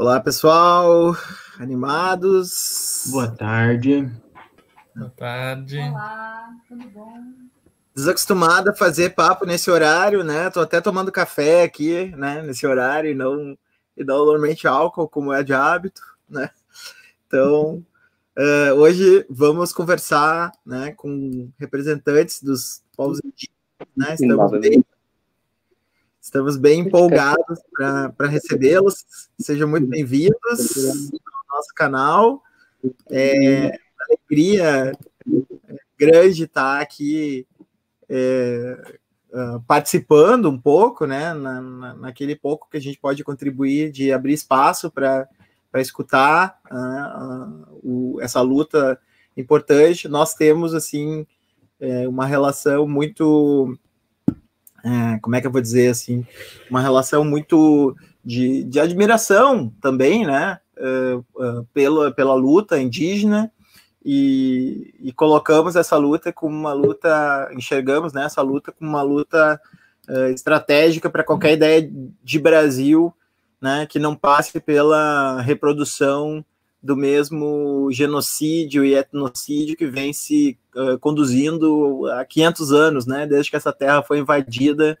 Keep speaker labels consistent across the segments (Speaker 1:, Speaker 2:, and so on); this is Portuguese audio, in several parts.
Speaker 1: Olá, pessoal. Animados?
Speaker 2: Boa tarde.
Speaker 3: Boa tarde.
Speaker 4: Olá, tudo bom?
Speaker 1: Desacostumada a fazer papo nesse horário, né? Tô até tomando café aqui, né? Nesse horário e não, e não normalmente álcool, como é de hábito, né? Então, uh, hoje vamos conversar, né, com representantes dos povos indígenas, né? Estamos bem Estamos bem empolgados para recebê-los. Sejam muito bem-vindos ao nosso canal. É uma alegria grande estar aqui é, uh, participando um pouco, né, na, naquele pouco que a gente pode contribuir de abrir espaço para escutar uh, uh, o, essa luta importante. Nós temos, assim, é, uma relação muito é, como é que eu vou dizer assim, uma relação muito de, de admiração também, né, uh, uh, pela, pela luta indígena e, e, colocamos essa luta como uma luta, enxergamos né, essa luta como uma luta uh, estratégica para qualquer ideia de Brasil, né, que não passe pela reprodução do mesmo genocídio e etnocídio que vem se uh, conduzindo há 500 anos, né, desde que essa terra foi invadida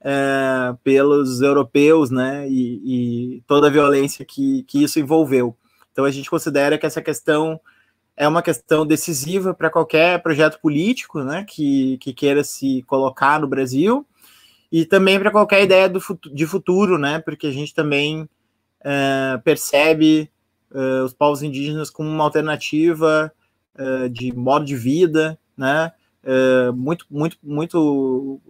Speaker 1: uh, pelos europeus, né, e, e, toda a violência que, que isso envolveu. Então a gente considera que essa questão é uma questão decisiva para qualquer projeto político, né, que, que queira se colocar no Brasil e também para qualquer ideia do, de futuro, né, porque a gente também uh, percebe uh, os povos indígenas como uma alternativa uh, de modo de vida, né? Uh, muito, muito, muito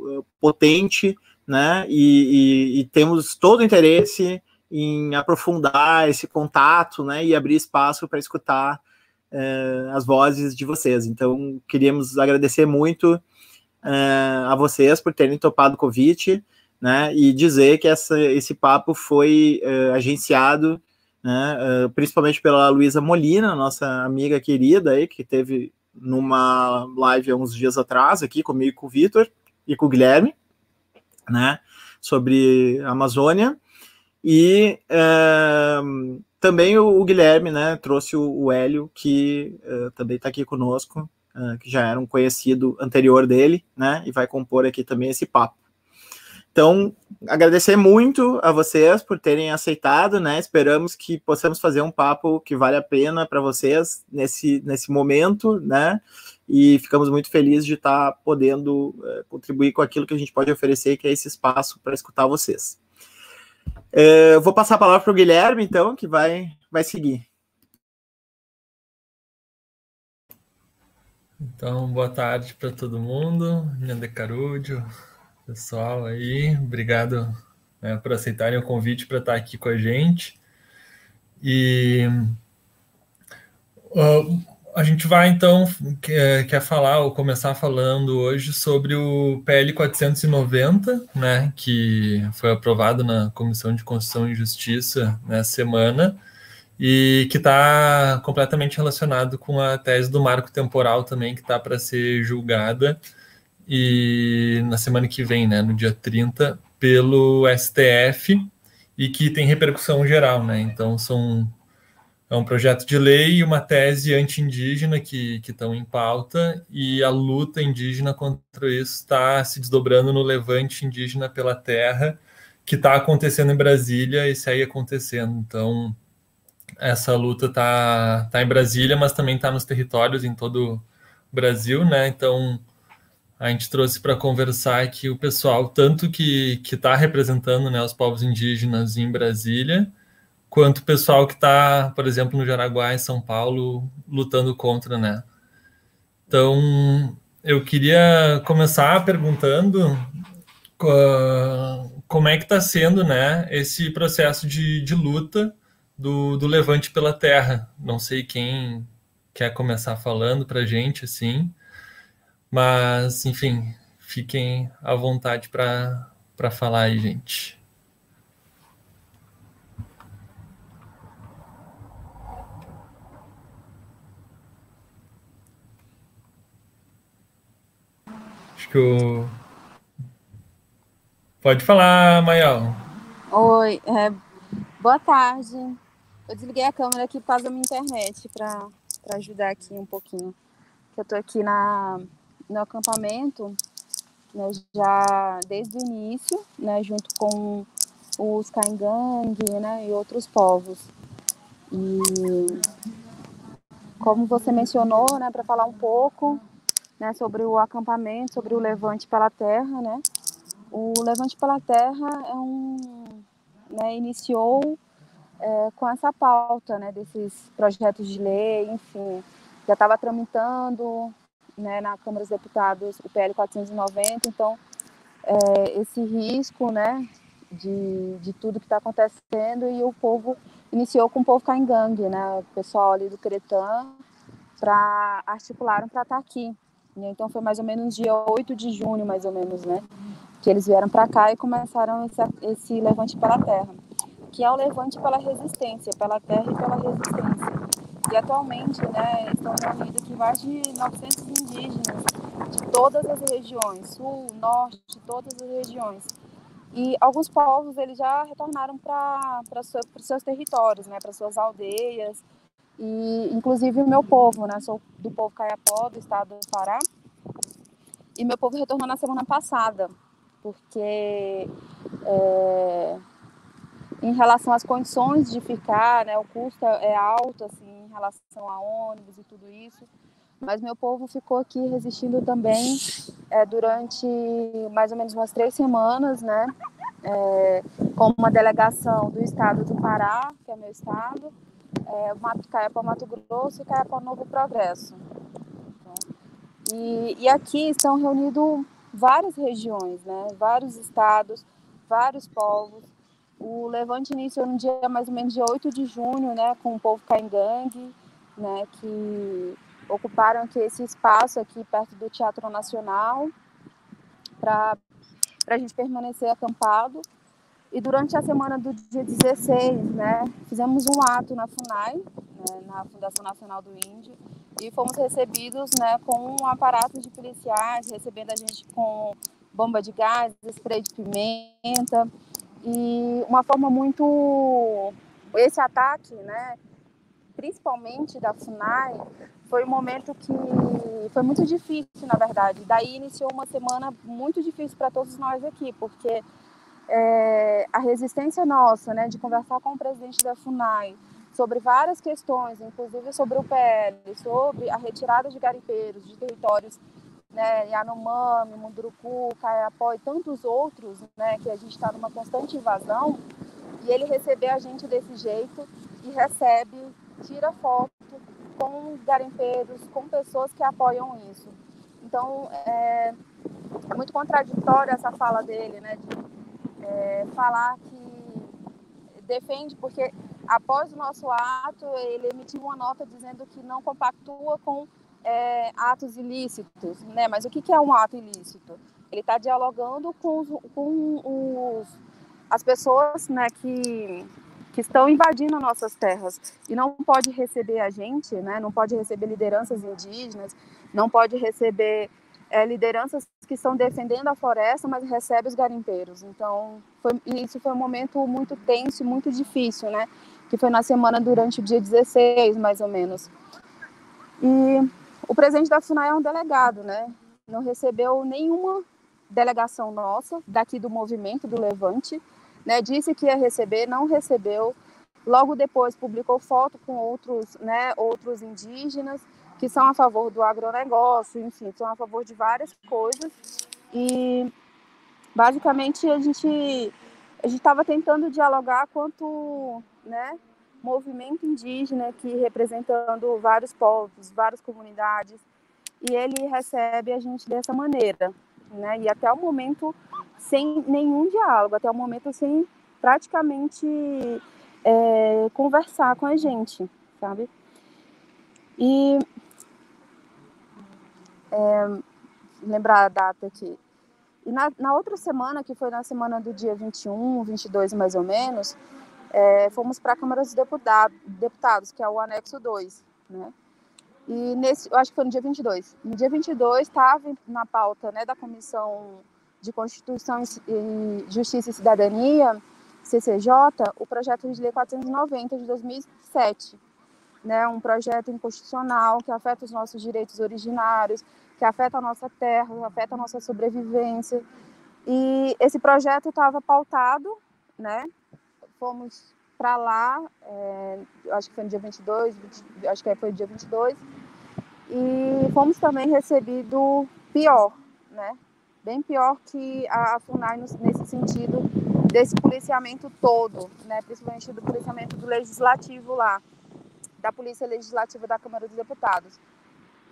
Speaker 1: potente, né? E, e, e, temos todo o interesse em aprofundar esse contato, né? E abrir espaço para escutar as vozes de vocês. Então, queríamos agradecer muito a vocês por terem topado o convite, né? E dizer que essa, esse papo foi agenciado né, uh, principalmente pela Luísa Molina, nossa amiga querida aí, que teve numa live há uns dias atrás aqui comigo com o Vitor e com o Guilherme, né, sobre a Amazônia, e uh, também o, o, Guilherme, né, trouxe o, o Hélio, que uh, também está aqui conosco, que já era um conhecido anterior dele, né, e vai compor aqui também esse papo. Então, agradecer muito a vocês por terem aceitado, né? Esperamos que possamos fazer um papo que vale a pena para vocês nesse, nesse momento, né? E ficamos muito felizes de estar tá podendo é, contribuir com aquilo que a gente pode oferecer, que é esse espaço para escutar vocês. É, eu vou passar a palavra para o Guilherme, então, que vai, vai seguir.
Speaker 3: Então, boa tarde para todo mundo. Nanda Carúdio, pessoal aí. Obrigado né, por aceitarem o convite para estar aqui com a gente. E uh, a gente vai então quer, quer falar ou começar falando hoje sobre o PL 490, né, que foi aprovado na Comissão de Constituição e Justiça nessa semana e que está completamente relacionado com a tese do marco temporal também que está para ser julgada e na semana que vem, né, no dia 30, pelo STF e que tem repercussão geral, né? Então são é um projeto de lei e uma tese anti-indígena que estão em pauta e a luta indígena contra isso está se desdobrando no levante indígena pela terra que está acontecendo em Brasília e segue acontecendo. Então essa luta está tá em Brasília, mas também está nos territórios em todo o Brasil, né? Então a gente trouxe para conversar aqui o pessoal, tanto que está representando né, os povos indígenas em Brasília, quanto o pessoal que está, por exemplo, no Jaraguá, em São Paulo, lutando contra, né? Então, eu queria começar perguntando uh, como é que está sendo, né, esse processo de, de luta do, do Levante pela Terra. Não sei quem quer começar falando para a gente, assim, mas, enfim, fiquem à vontade para falar aí, gente. Acho que o. Pode falar, Mayal.
Speaker 4: Oi, é,
Speaker 2: Boa tarde. Eu desliguei a câmera aqui por causa da minha internet para ajudar aqui um pouquinho. Eu estou aqui na, no acampamento né, já desde o início, né, junto com os Kaingang né, e outros povos. E como você mencionou, né, para falar um pouco né, sobre o acampamento, sobre o Levante pela Terra, né? O Levante pela Terra é um, né, iniciou é, com essa pauta, né, desses projetos de lei, enfim, já estava tramitando, né, na Câmara dos Deputados o PL 490, então é, esse risco, né, de, de tudo que está acontecendo e o povo iniciou com o povo Caingangue, né, o pessoal ali do Cretã, para articularam para estar tá aqui. Né? Então foi mais ou menos dia 8 de junho, mais ou menos, né, que eles vieram para cá e começaram esse, esse levante pela terra, que é o levante pela resistência, pela terra e pela resistência. E atualmente, né, estão reunidos aqui mais de 900 indígenas de todas as regiões, sul, norte, todas as regiões. E alguns povos eles já retornaram para os seus territórios, né, para suas aldeias. E inclusive o meu povo, né, sou do povo Caiapó, do estado do Pará. E meu povo retornou na semana passada, porque é, em relação às condições de ficar, né, o custo é alto assim relação a ônibus e tudo isso. Mas meu povo ficou aqui resistindo também é, durante mais ou menos umas três semanas, né? É, com uma delegação do estado do Pará, que é meu estado, é, Mato Caiapó, Mato Grosso e Caiapó Novo Progresso. E, e aqui estão reunidos várias regiões, né? Vários estados, vários povos. O levante iniciou no dia mais ou menos dia 8 de junho, né, com o povo Caingangue, né, que ocuparam aqui esse espaço aqui perto do Teatro Nacional para a gente permanecer acampado. E durante a semana do dia 16, né, fizemos um ato na FUNAI, né, na Fundação Nacional do Índio, e fomos recebidos né, com um aparato de policiais, recebendo a gente com bomba de gás, spray de pimenta, e uma forma muito. Esse ataque, né, principalmente da FUNAI, foi um momento que foi muito difícil, na verdade. Daí iniciou uma semana muito difícil para todos nós aqui, porque é, a resistência nossa, né, de conversar com o presidente da FUNAI sobre várias questões, inclusive sobre o PL, sobre a retirada de garimpeiros de territórios né, Yanomami, Munduruku, Caiapó e tantos outros, né, que a gente está numa constante invasão, e ele receber a gente desse jeito e recebe, tira foto com garimpeiros, com pessoas que apoiam isso. Então, é, é muito contraditória essa fala dele, né, de é, falar que defende, porque após o nosso ato, ele emitiu uma nota dizendo que não compactua com é, atos ilícitos, né? Mas o que, que é um ato ilícito? Ele está dialogando com, os, com os, as pessoas, né, que que estão invadindo nossas terras e não pode receber a gente, né? Não pode receber lideranças indígenas, não pode receber é, lideranças que estão defendendo a floresta, mas recebe os garimpeiros. Então, foi, isso foi um momento muito tenso, muito difícil, né? Que foi na semana durante o dia 16, mais ou menos. E o presidente da FUNAI é um delegado, né? Não recebeu nenhuma delegação nossa daqui do movimento do Levante, né? Disse que ia receber, não recebeu. Logo depois publicou foto com outros, né, outros indígenas que são a favor do agronegócio, enfim, são a favor de várias coisas. E basicamente a gente a gente estava tentando dialogar quanto, né, movimento indígena que representando vários povos, várias comunidades, e ele recebe a gente dessa maneira, né? E até o momento sem nenhum diálogo, até o momento sem praticamente é, conversar com a gente, sabe? E é, lembrar a data aqui. E na, na outra semana, que foi na semana do dia 21, 22 mais ou menos, é, fomos para a Câmara dos Deputado, Deputados, que é o anexo 2, né? E nesse, eu acho que foi no dia 22. No dia 22 estava na pauta, né, da Comissão de Constituição e Justiça e Cidadania CCJ o projeto de lei 490 de 2007, né, um projeto inconstitucional que afeta os nossos direitos originários, que afeta a nossa terra, afeta a nossa sobrevivência. E esse projeto estava pautado, né? Fomos para lá, é, acho que foi no dia 22, 20, acho que foi dia 22, e fomos também recebido pior, né? Bem pior que a FUNAI nesse sentido desse policiamento todo, né? Principalmente do policiamento do legislativo lá, da Polícia Legislativa da Câmara dos Deputados.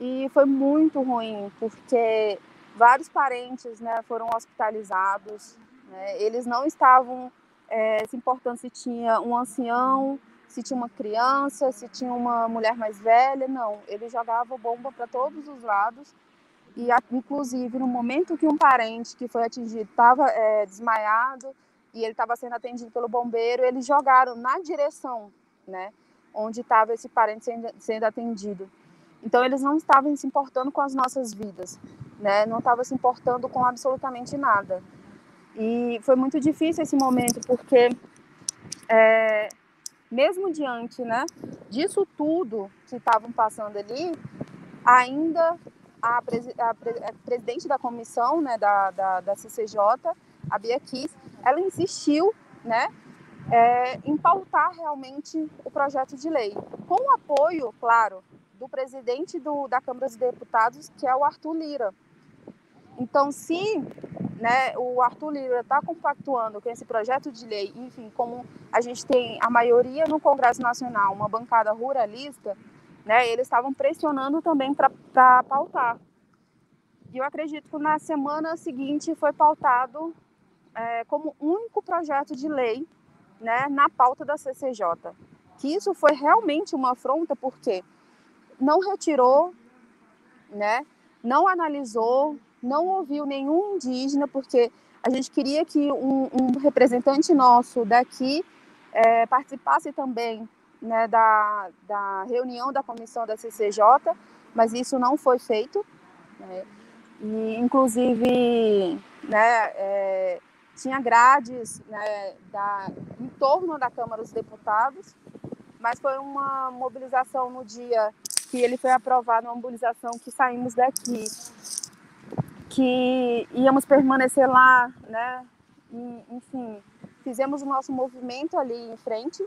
Speaker 2: E foi muito ruim, porque vários parentes né, foram hospitalizados, né? eles não estavam é, se importando se tinha um ancião, se tinha uma criança, se tinha uma mulher mais velha, não. Ele jogava bomba para todos os lados e, inclusive, no momento que um parente que foi atingido estava é, desmaiado e ele estava sendo atendido pelo bombeiro, eles jogaram na direção, né, onde estava esse parente sendo, sendo atendido. Então, eles não estavam se importando com as nossas vidas, né, não estavam se importando com absolutamente nada. E foi muito difícil esse momento, porque é, mesmo diante né, disso tudo que estavam passando ali, ainda a, a, a, presidente da comissão né, da, da, da CCJ, a Bia Kiss, ela insistiu né, é, em pautar realmente o projeto de lei, com o apoio, claro, do presidente do, da Câmara dos Deputados, que é o Arthur Lira. Então, se né, o Arthur Lira está compactuando com esse projeto de lei, enfim, como a gente tem a maioria no Congresso Nacional, uma bancada ruralista, né, eles estavam pressionando também para pautar. E eu acredito que na semana seguinte foi pautado é, como único projeto de lei né, na pauta da CCJ. Que isso foi realmente uma afronta, porque não retirou, né, não analisou, não ouviu nenhum indígena, porque a gente queria que um, um representante nosso daqui é, participasse também né, da, da reunião da comissão da CCJ, mas isso não foi feito. Né, e, inclusive, né, é, tinha grades né, da, em torno da Câmara dos Deputados, mas foi uma mobilização no dia que ele foi aprovado, uma mobilização que saímos daqui que íamos permanecer lá, né? Enfim, fizemos o nosso movimento ali em frente.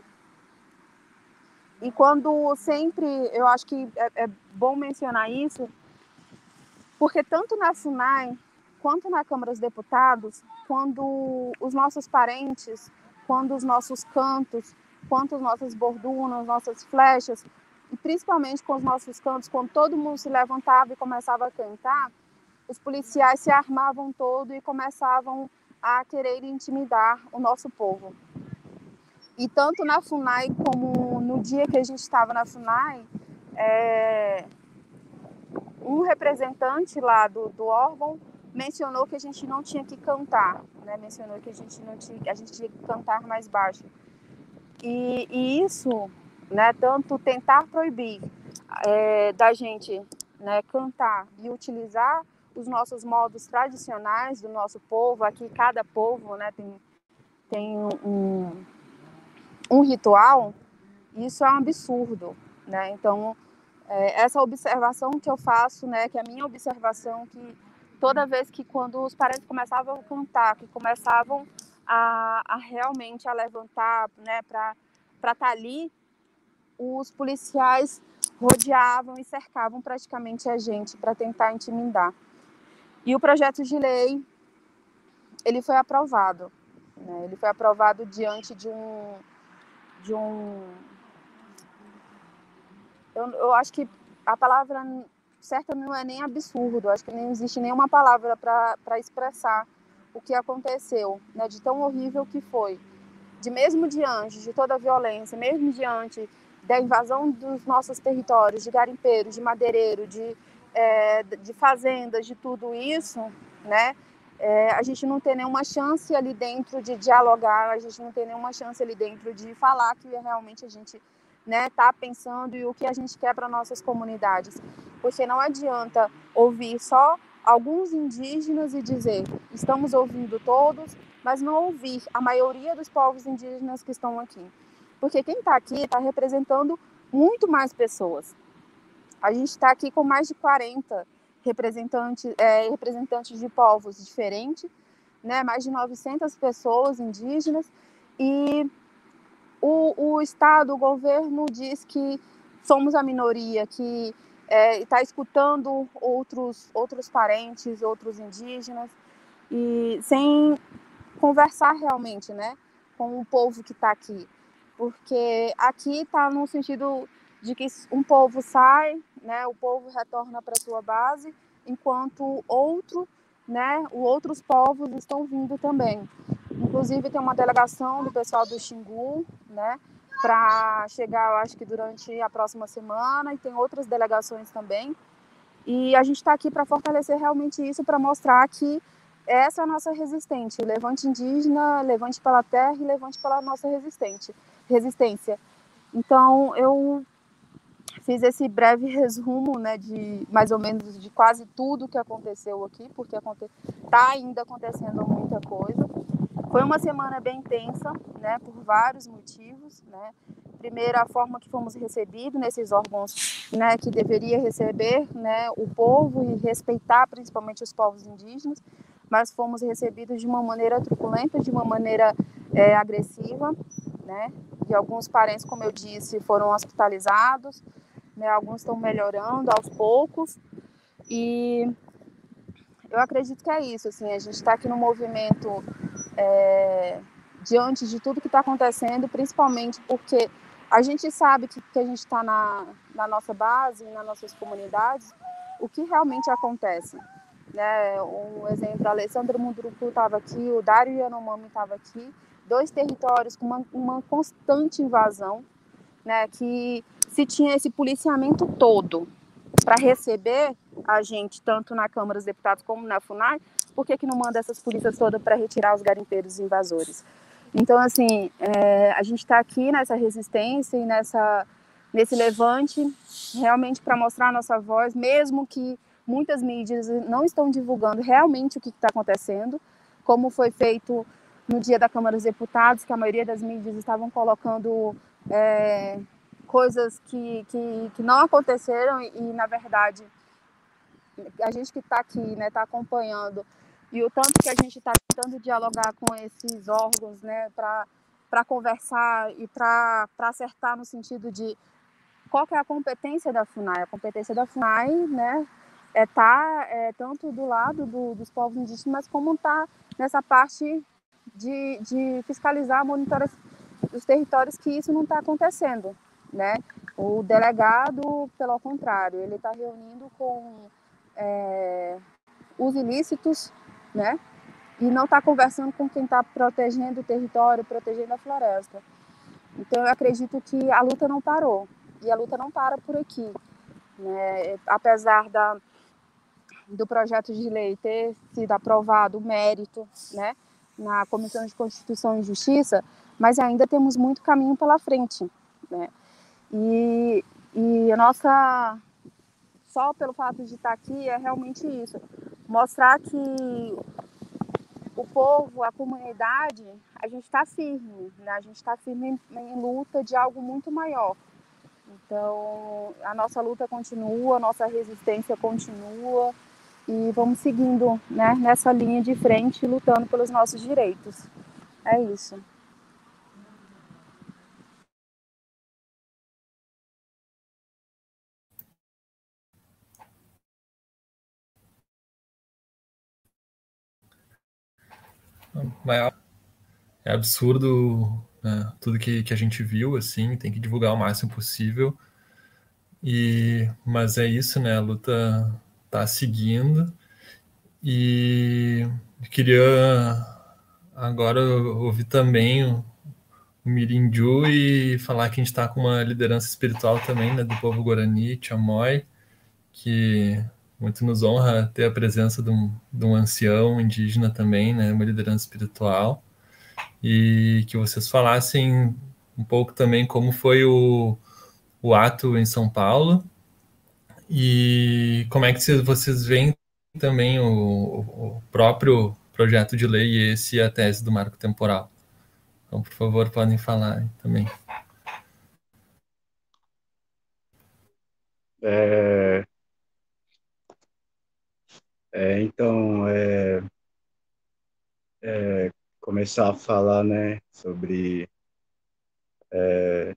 Speaker 2: E quando sempre, eu acho que é, é bom mencionar isso, porque tanto na FUNAI quanto na Câmara dos Deputados, quando os nossos parentes, quando os nossos cantos, quanto os nossos bordunas, nossas flechas, e principalmente com os nossos cantos, quando todo mundo se levantava e começava a cantar, os policiais se armavam todo e começavam a querer intimidar o nosso povo. E tanto na FUNAI como no dia que a gente estava na FUNAI, é, um representante lá do, do órgão mencionou que a gente não tinha que cantar, né? mencionou que a gente não tinha, a gente tinha que cantar mais baixo. E, e isso, né, tanto tentar proibir é, da gente né, cantar e utilizar os nossos modos tradicionais do nosso povo, aqui cada povo né, tem, tem um, um ritual, isso é um absurdo. Né? Então, é, essa observação que eu faço, né, que é a minha observação, que toda vez que quando os parentes começavam a cantar, que começavam a, a realmente a levantar né, para estar tá ali, os policiais rodeavam e cercavam praticamente a gente para tentar intimidar. E o projeto de lei ele foi aprovado. Né? Ele foi aprovado diante de um de um eu, eu acho que a palavra certa não é nem absurdo, acho que nem existe nenhuma palavra para expressar o que aconteceu, né, de tão horrível que foi. De mesmo diante de toda a violência, mesmo diante da invasão dos nossos territórios, de garimpeiros, de madeireiro, de é, de fazendas, de tudo isso, né? É, a gente não tem nenhuma chance ali dentro de dialogar, a gente não tem nenhuma chance ali dentro de falar que realmente a gente né, tá pensando e o que a gente quer para nossas comunidades. Porque não adianta ouvir só alguns indígenas e dizer estamos ouvindo todos, mas não ouvir a maioria dos povos indígenas que estão aqui. Porque quem está aqui está representando muito mais pessoas. A gente está aqui com mais de 40 representantes, é, representantes de povos diferentes, né? mais de 900 pessoas indígenas, e o, o Estado, o governo diz que somos a minoria, que está é, escutando outros, outros parentes, outros indígenas, e sem conversar realmente, né, com o povo que está aqui, porque aqui está no sentido de que um povo sai, né, o povo retorna para sua base, enquanto outro, né, outros povos estão vindo também. Inclusive tem uma delegação do pessoal do Xingu, né, para chegar, eu acho que durante a próxima semana, e tem outras delegações também. E a gente está aqui para fortalecer realmente isso, para mostrar que essa é a nossa resistente, levante indígena, levante pela terra e levante pela nossa resistente, resistência. Então, eu fiz esse breve resumo, né, de mais ou menos de quase tudo que aconteceu aqui, porque está ainda acontecendo muita coisa. Foi uma semana bem intensa, né, por vários motivos, né. Primeiro, a forma que fomos recebidos nesses órgãos, né, que deveria receber, né, o povo e respeitar principalmente os povos indígenas mas fomos recebidos de uma maneira truculenta, de uma maneira é, agressiva, né? E alguns parentes, como eu disse, foram hospitalizados, né? Alguns estão melhorando aos poucos e eu acredito que é isso, assim, a gente está aqui no movimento é, diante de tudo que está acontecendo, principalmente porque a gente sabe que, que a gente está na, na nossa base, nas nossas comunidades, o que realmente acontece, né? Um exemplo, a Alessandra Munduruku estava aqui, o Dário Yanomami estava aqui, dois territórios com uma, uma constante invasão, né? que se tinha esse policiamento todo para receber a gente, tanto na Câmara dos Deputados como na FUNAI, por que, que não manda essas polícias todas para retirar os garimpeiros invasores? Então, assim, é, a gente está aqui nessa resistência e nessa, nesse levante, realmente para mostrar a nossa voz, mesmo que muitas mídias não estão divulgando realmente o que está acontecendo, como foi feito no dia da Câmara dos Deputados, que a maioria das mídias estavam colocando é, coisas que, que, que, não aconteceram e, na verdade, a gente que está aqui, né, está acompanhando, e o tanto que a gente está tentando dialogar com esses órgãos, né, para conversar e para acertar no sentido de qual é a competência da FUNAI. A competência da FUNAI, né, é tá é, tanto do lado do, dos povos indígenas, como tá nessa parte de, de fiscalizar, monitorar os territórios que isso não está acontecendo, né? O delegado, pelo contrário, ele está reunindo com é, os ilícitos, né? E não está conversando com quem está protegendo o território, protegendo a floresta. Então, eu acredito que a luta não parou. E a luta não para por aqui. Né? Apesar da, do projeto de lei ter sido aprovado o mérito, né, na Comissão de Constituição e Justiça, mas ainda temos muito caminho pela frente, né? E, e a nossa só pelo fato de estar aqui é realmente isso, mostrar que o povo, a comunidade, a gente está firme, né? A gente está firme em, em luta de algo muito maior. Então, a nossa luta continua, a nossa resistência continua, e vamos seguindo né, nessa linha de frente, lutando pelos nossos direitos. É isso.
Speaker 3: É absurdo né, tudo que, que a gente viu, assim, tem que divulgar o máximo possível. E, mas é isso, né? A luta está seguindo. E queria agora ouvir também o, o Mirinju e falar que a gente está com uma liderança espiritual também, né, do povo Guarani, Chamoi, que muito nos honra ter a presença de um, de um ancião indígena também, né, uma liderança espiritual, e que vocês falassem um pouco também como foi o, o ato em São Paulo, e como é que vocês veem também o, o próprio projeto de lei e esse a tese do marco temporal. Então, por favor, podem falar também.
Speaker 4: É, é, então, é, é, começar a falar né, sobre é,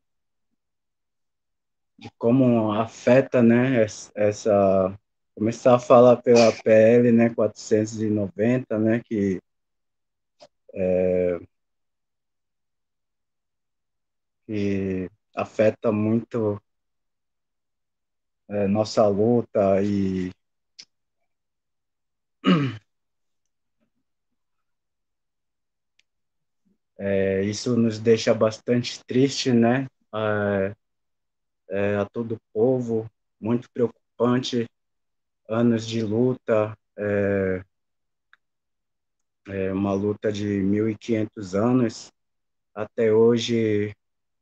Speaker 4: de como afeta né, essa. Começar a falar pela PL né, 490, né, que é, que afeta muito é, nossa luta e é, isso nos deixa bastante triste, né? É, é, a todo o povo, muito preocupante, anos de luta, é, é uma luta de 1.500 anos, até hoje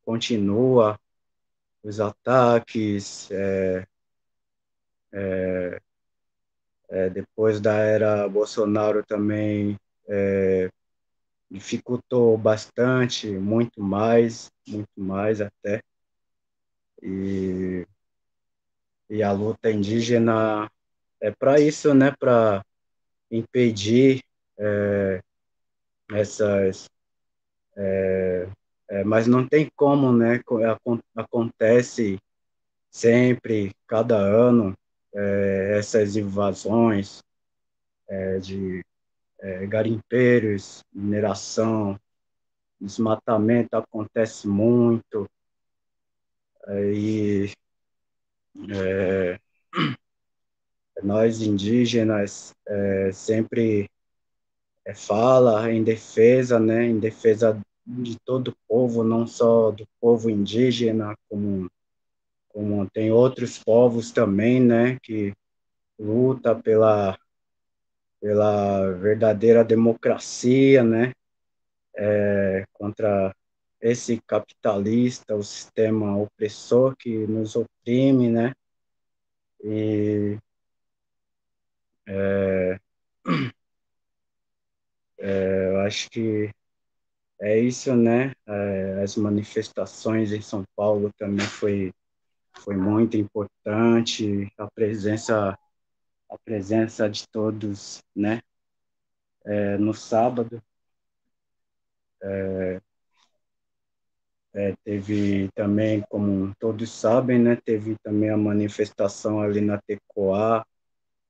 Speaker 4: continua os ataques, é, é, depois da era Bolsonaro também é, dificultou bastante, muito mais, muito mais até. E, e a luta indígena é para isso, né? Para impedir é, essas. É, é, mas não tem como, né? Acontece sempre, cada ano, é, essas invasões é, de é, garimpeiros, mineração, desmatamento acontece muito, e é, nós indígenas é, sempre é, fala em defesa, né, em defesa de todo o povo, não só do povo indígena, como como tem outros povos também, né, que luta pela pela verdadeira democracia, né, é, contra esse capitalista, o sistema opressor que nos oprime, né, e é, é, eu acho que é isso, né? É, as manifestações em São Paulo também foi foi muito importante a presença a presença de todos, né? É, no sábado é, é, teve também, como todos sabem, né? Teve também a manifestação ali na Tecoá,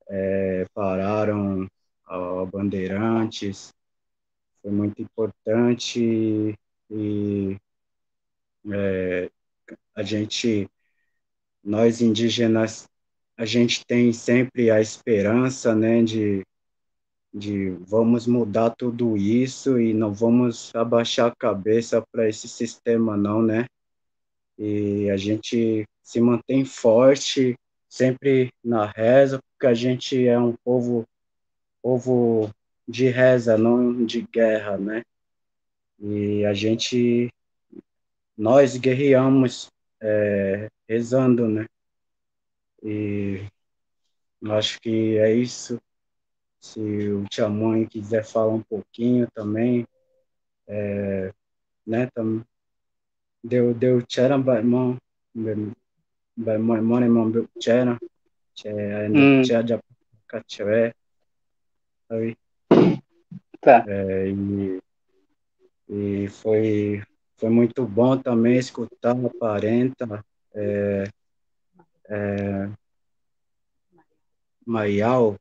Speaker 4: é, pararam a, a Bandeirantes, foi muito importante e é, a gente nós indígenas, a gente tem sempre a esperança, né, de, de vamos mudar tudo isso e não vamos abaixar a cabeça para esse sistema, não, né? E a gente se mantém forte, sempre na reza, porque a gente é um povo, povo de reza, não de guerra, né? E a gente, nós guerreamos é, rezando, né? E acho que é isso. Se o Tia Mãe quiser falar um pouquinho também, é, né? Tam, deu deu tchera mão vai mãe mãe mão deu tchera tchera tchera cachoré sabe
Speaker 5: tá
Speaker 4: é, e, e foi foi muito bom também escutar a Parenta, é, é, Maial,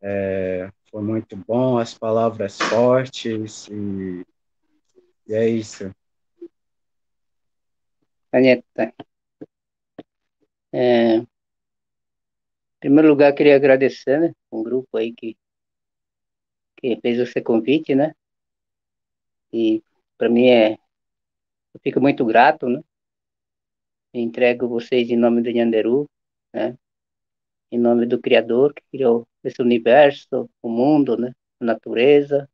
Speaker 4: é, foi muito bom, as palavras fortes, e, e é isso.
Speaker 5: Anitta, é, em primeiro lugar, queria agradecer, né, um grupo aí que, que fez esse convite, né, e para mim é eu fico muito grato, né? Entrego vocês em nome do Nhanderu, né? Em nome do Criador que criou esse universo, o mundo, né? A natureza.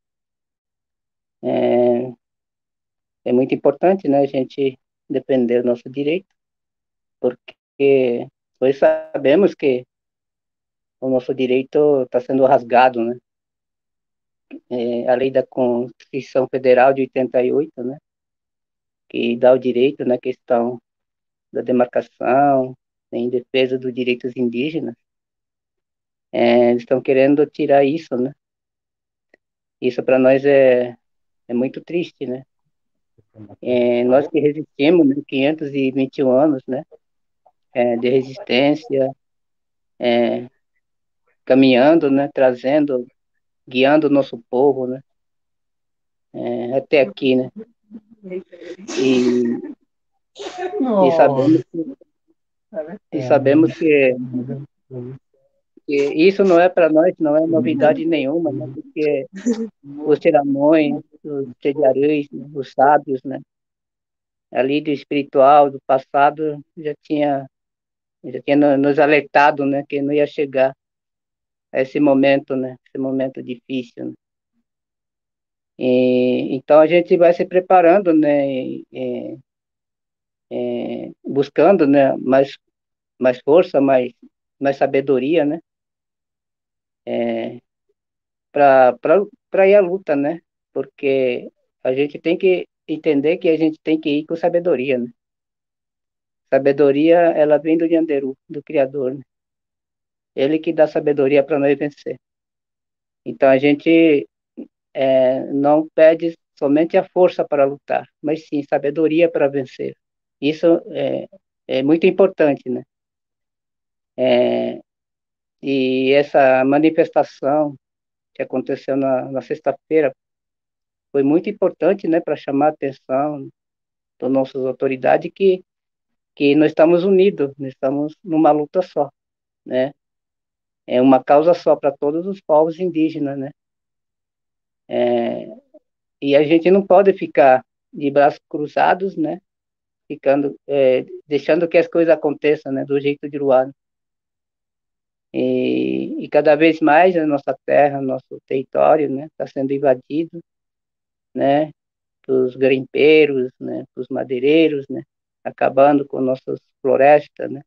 Speaker 5: É, é muito importante, né? A gente defender o nosso direito, porque nós sabemos que o nosso direito está sendo rasgado, né? é, a lei da Constituição Federal de 88, né, que dá o direito na questão da demarcação, em defesa dos direitos indígenas, é, estão querendo tirar isso, né? Isso para nós é, é muito triste, né? É, nós que resistimos né, 521 anos, né? É, de resistência, é, caminhando, né? Trazendo, guiando o nosso povo, né? É, até aqui, né? E, e sabemos que, e sabemos que porque isso não é para nós, não é novidade nenhuma, né? porque os tiramões, os tediarões, né? os sábios, né? ali do espiritual, do passado, já tinha, já tinha nos alertado né? que não ia chegar a esse momento, né? esse momento difícil. Né? E, então a gente vai se preparando, né? E, e, buscando né? mais, mais força, mais, mais sabedoria, né? é, para ir à luta, né? Porque a gente tem que entender que a gente tem que ir com sabedoria, né? Sabedoria, ela vem do Yanderu, do Criador, né? Ele que dá sabedoria para nós vencer. Então a gente é, não pede somente a força para lutar, mas sim sabedoria para vencer. Isso é, é muito importante, né? É, e essa manifestação que aconteceu na, na sexta-feira foi muito importante, né, para chamar a atenção das nossas autoridades que que nós estamos unidos, nós estamos numa luta só, né? É uma causa só para todos os povos indígenas, né? É, e a gente não pode ficar de braços cruzados, né? Ficando, é, deixando que as coisas aconteçam, né? Do jeito de Luar. E, e, cada vez mais a nossa terra, nosso território, né, está sendo invadido, né, pelos garimpeiros, né, pelos madeireiros, né, acabando com nossas florestas, né.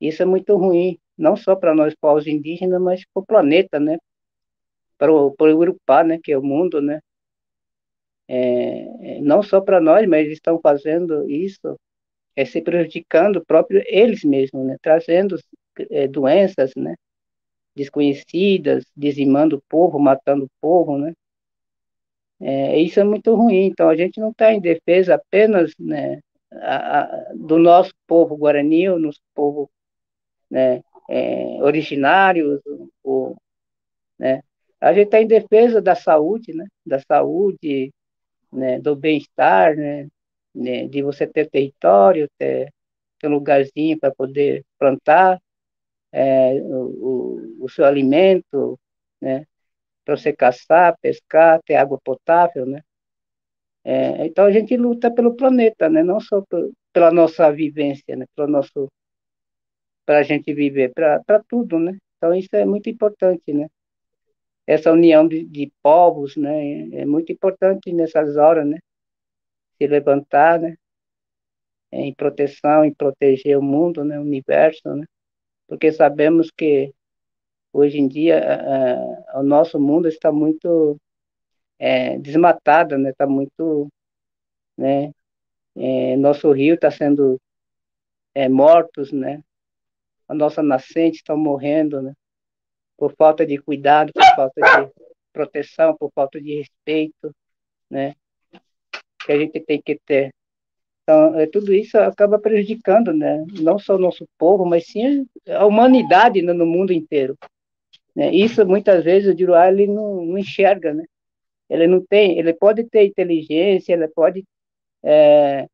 Speaker 5: Isso é muito ruim, não só para nós povos indígenas, mas para o planeta, né, para o Urupá, né, que é o mundo, né. É, não só para nós, mas estão fazendo isso, é se prejudicando próprio eles mesmos, né, trazendo é, doenças, né? Desconhecidas, dizimando o povo, matando o povo, né? É, isso é muito ruim. Então, a gente não está em defesa apenas né, a, a, do nosso povo guarani, o nosso povo né, é, originário, o, né? A gente está em defesa da saúde, né? Da saúde, né, do bem-estar, né, né, de você ter território, ter, ter um lugarzinho para poder plantar, é, o, o, seu alimento, né? Para você caçar, pescar, ter água potável, né? É, então a gente luta pelo planeta, né? Não só por, pela nossa vivência, né? Pelo nosso para a gente viver, para tudo, né? Então isso é muito importante, né? Essa união de, de povos, né? É muito importante nessas horas, né? Se levantar, né? Em proteção, em proteger o mundo, né? O universo, né? porque sabemos que hoje em dia o nosso mundo está muito é, desmatado, né? Está muito, né? É, nosso rio está sendo é, mortos, né? A nossa nascente está morrendo, né? Por falta de cuidado, por falta de proteção, por falta de respeito, né? Que a gente tem que ter. Então, é, tudo isso acaba prejudicando, né? Não só o nosso povo, mas sim a humanidade né, no mundo inteiro. Né? Isso, muitas vezes, o Diruá, ele não, não, enxerga, né? Ele não tem, ele pode ter inteligência, ele pode é,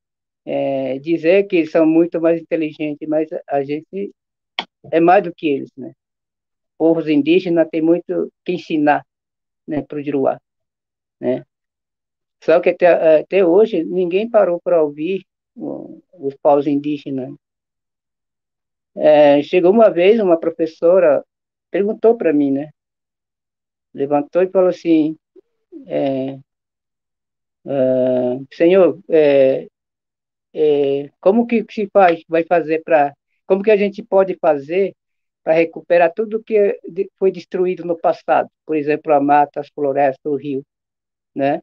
Speaker 5: é, dizer que são muito mais inteligentes, mas a gente é mais do que eles, né? Povos indígenas têm muito que ensinar, né, para o Diruá, né? Só que até, até hoje ninguém parou para ouvir os povos indígenas. É, chegou uma vez uma professora perguntou para mim, né? Levantou e falou assim: é, Senhor, é, é, como que se faz, vai fazer para, como que a gente pode fazer para recuperar tudo que foi destruído no passado, por exemplo, a mata, as florestas, o rio, né?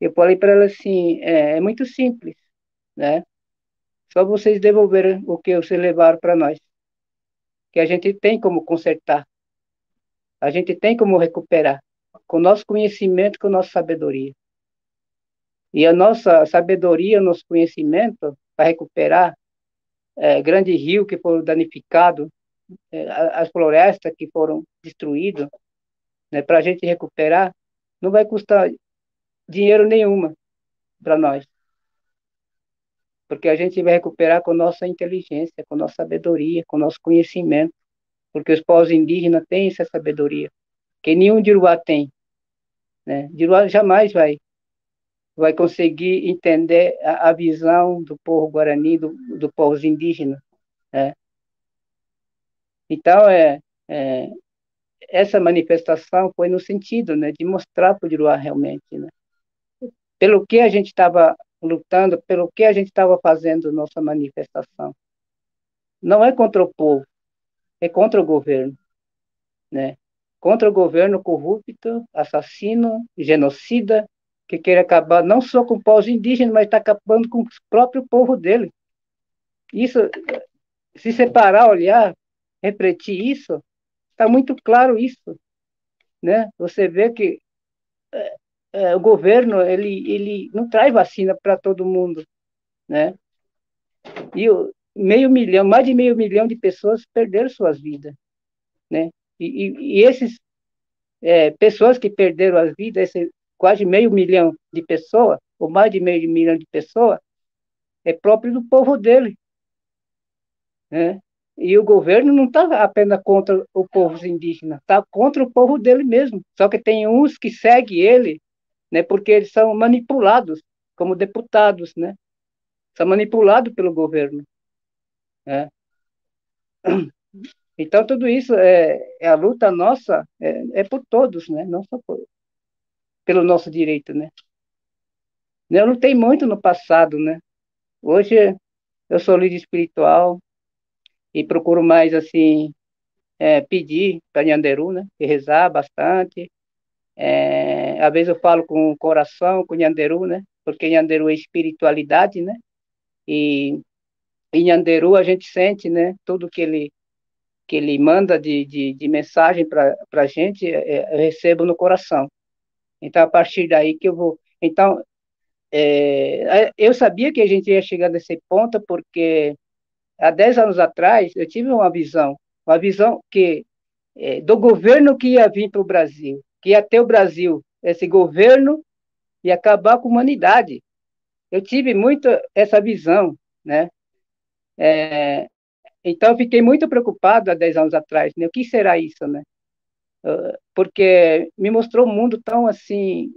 Speaker 5: Eu falei para ela assim, é, é, muito simples, né? Só vocês devolverem o que vocês levaram para nós, que a gente tem como consertar, a gente tem como recuperar, com nosso conhecimento, com nossa sabedoria. E a nossa sabedoria, nosso conhecimento, para recuperar é, grande rio que foram danificados, é, as florestas que foram destruídas, né, para a gente recuperar, não vai custar dinheiro nenhuma para nós. Porque a gente vai recuperar com nossa inteligência, com nossa sabedoria, com nosso conhecimento. Porque os povos indígenas têm essa sabedoria, que nenhum Diruá tem. Né? Diruá jamais vai vai conseguir entender a, a visão do povo guarani, do, do povo indígena. Né? Então, é, é, essa manifestação foi no sentido né, de mostrar para o Diruá realmente, né? pelo que a gente estava lutando, pelo que a gente estava fazendo nossa manifestação. Não é contra o povo, é contra o governo, né? Contra o governo corrupto, assassino, genocida, que quer acabar não só com povos indígenas, mas está acabando com o próprio povo dele. Isso, se separar, olhar, refletir isso, está muito claro isso, né? Você vê que é, é, o governo ele ele não traz vacina para todo mundo, né? E o, meio milhão, mais de meio milhão de pessoas perderam suas vidas, né? E, e, e esses é, pessoas que perderam as vidas, esse, quase meio milhão de pessoas, ou mais de meio milhão de pessoas, é próprio do povo dele. Né? E o governo não está apenas contra o povo indígena, está contra o povo dele mesmo. Só que tem uns que seguem ele, né, porque eles são manipulados como deputados, né? São manipulados pelo governo. Né? Então, tudo isso é, é a luta nossa, é, é, por todos, né? Não só por, pelo nosso direito, né? Eu lutei muito no passado, né? Hoje eu sou líder espiritual e procuro mais, assim, é, pedir para Nhanderu, né? E rezar bastante. É, às vezes eu falo com o coração, com Nhanderu, né? Porque Nhanderu é espiritualidade, né? E em Nhanderu a gente sente, né? Tudo que ele que ele manda de, de, de mensagem para a gente, é, eu recebo no coração. Então, a partir daí que eu vou. Então, é, eu sabia que a gente ia chegar nesse ponto, porque há 10 anos atrás eu tive uma visão, uma visão que é, do governo que ia vir para o Brasil, que ia ter o Brasil, esse governo ia acabar com a humanidade. Eu tive muito essa visão, né? É, então, eu fiquei muito preocupado há 10 anos atrás, né? O que será isso, né? Porque me mostrou um mundo tão assim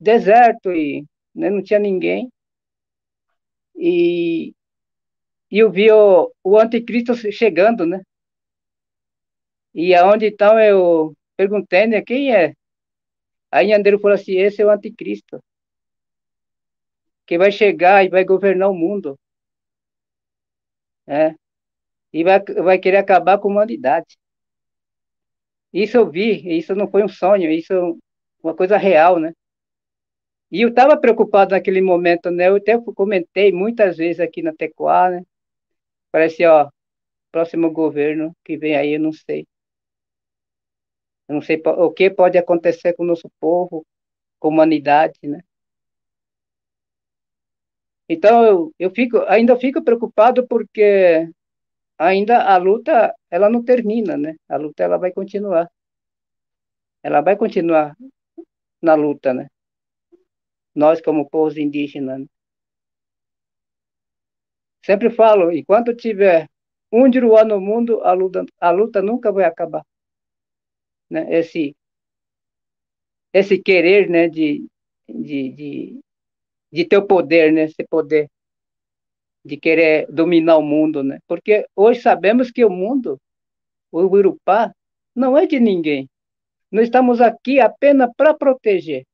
Speaker 5: deserto e né, não tinha ninguém e, e eu vi o, o anticristo chegando, né? E aonde então eu perguntei, né, quem é? Aí Anderu falou assim, esse é o anticristo, que vai chegar e vai governar o mundo, né? E vai, vai querer acabar com a humanidade. Isso eu vi, isso não foi um sonho, isso é uma coisa real, né? E eu estava preocupado naquele momento, né? Eu até comentei muitas vezes aqui na Tecoá, né? Parece, ó, próximo governo que vem aí, eu não sei. Eu não sei o que pode acontecer com o nosso povo, com a humanidade, né? Então, eu, eu fico, ainda fico preocupado porque ainda a luta ela não termina, né? A luta ela vai continuar. Ela vai continuar na luta, né? Nós como povos indígenas. Né? Sempre falo, enquanto tiver um Diruá no mundo, a luta, a luta nunca vai acabar. Né? Esse, esse querer né, de, de, de, de ter o poder, né? esse poder de querer dominar o mundo, né? Porque hoje sabemos que o mundo, o Urupá, não é de ninguém. Nós estamos aqui apenas para proteger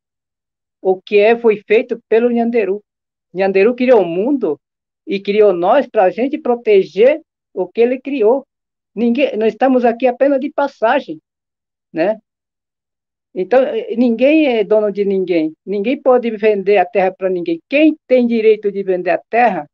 Speaker 5: o que é, foi feito pelo Nhanderu. Nhanderu criou o mundo e criou nós para a gente proteger o que ele criou. Ninguém, nós estamos aqui apenas de passagem, né? Então, eh, ninguém é dono de ninguém. Ninguém pode vender a terra para ninguém. Quem tem direito de vender a terra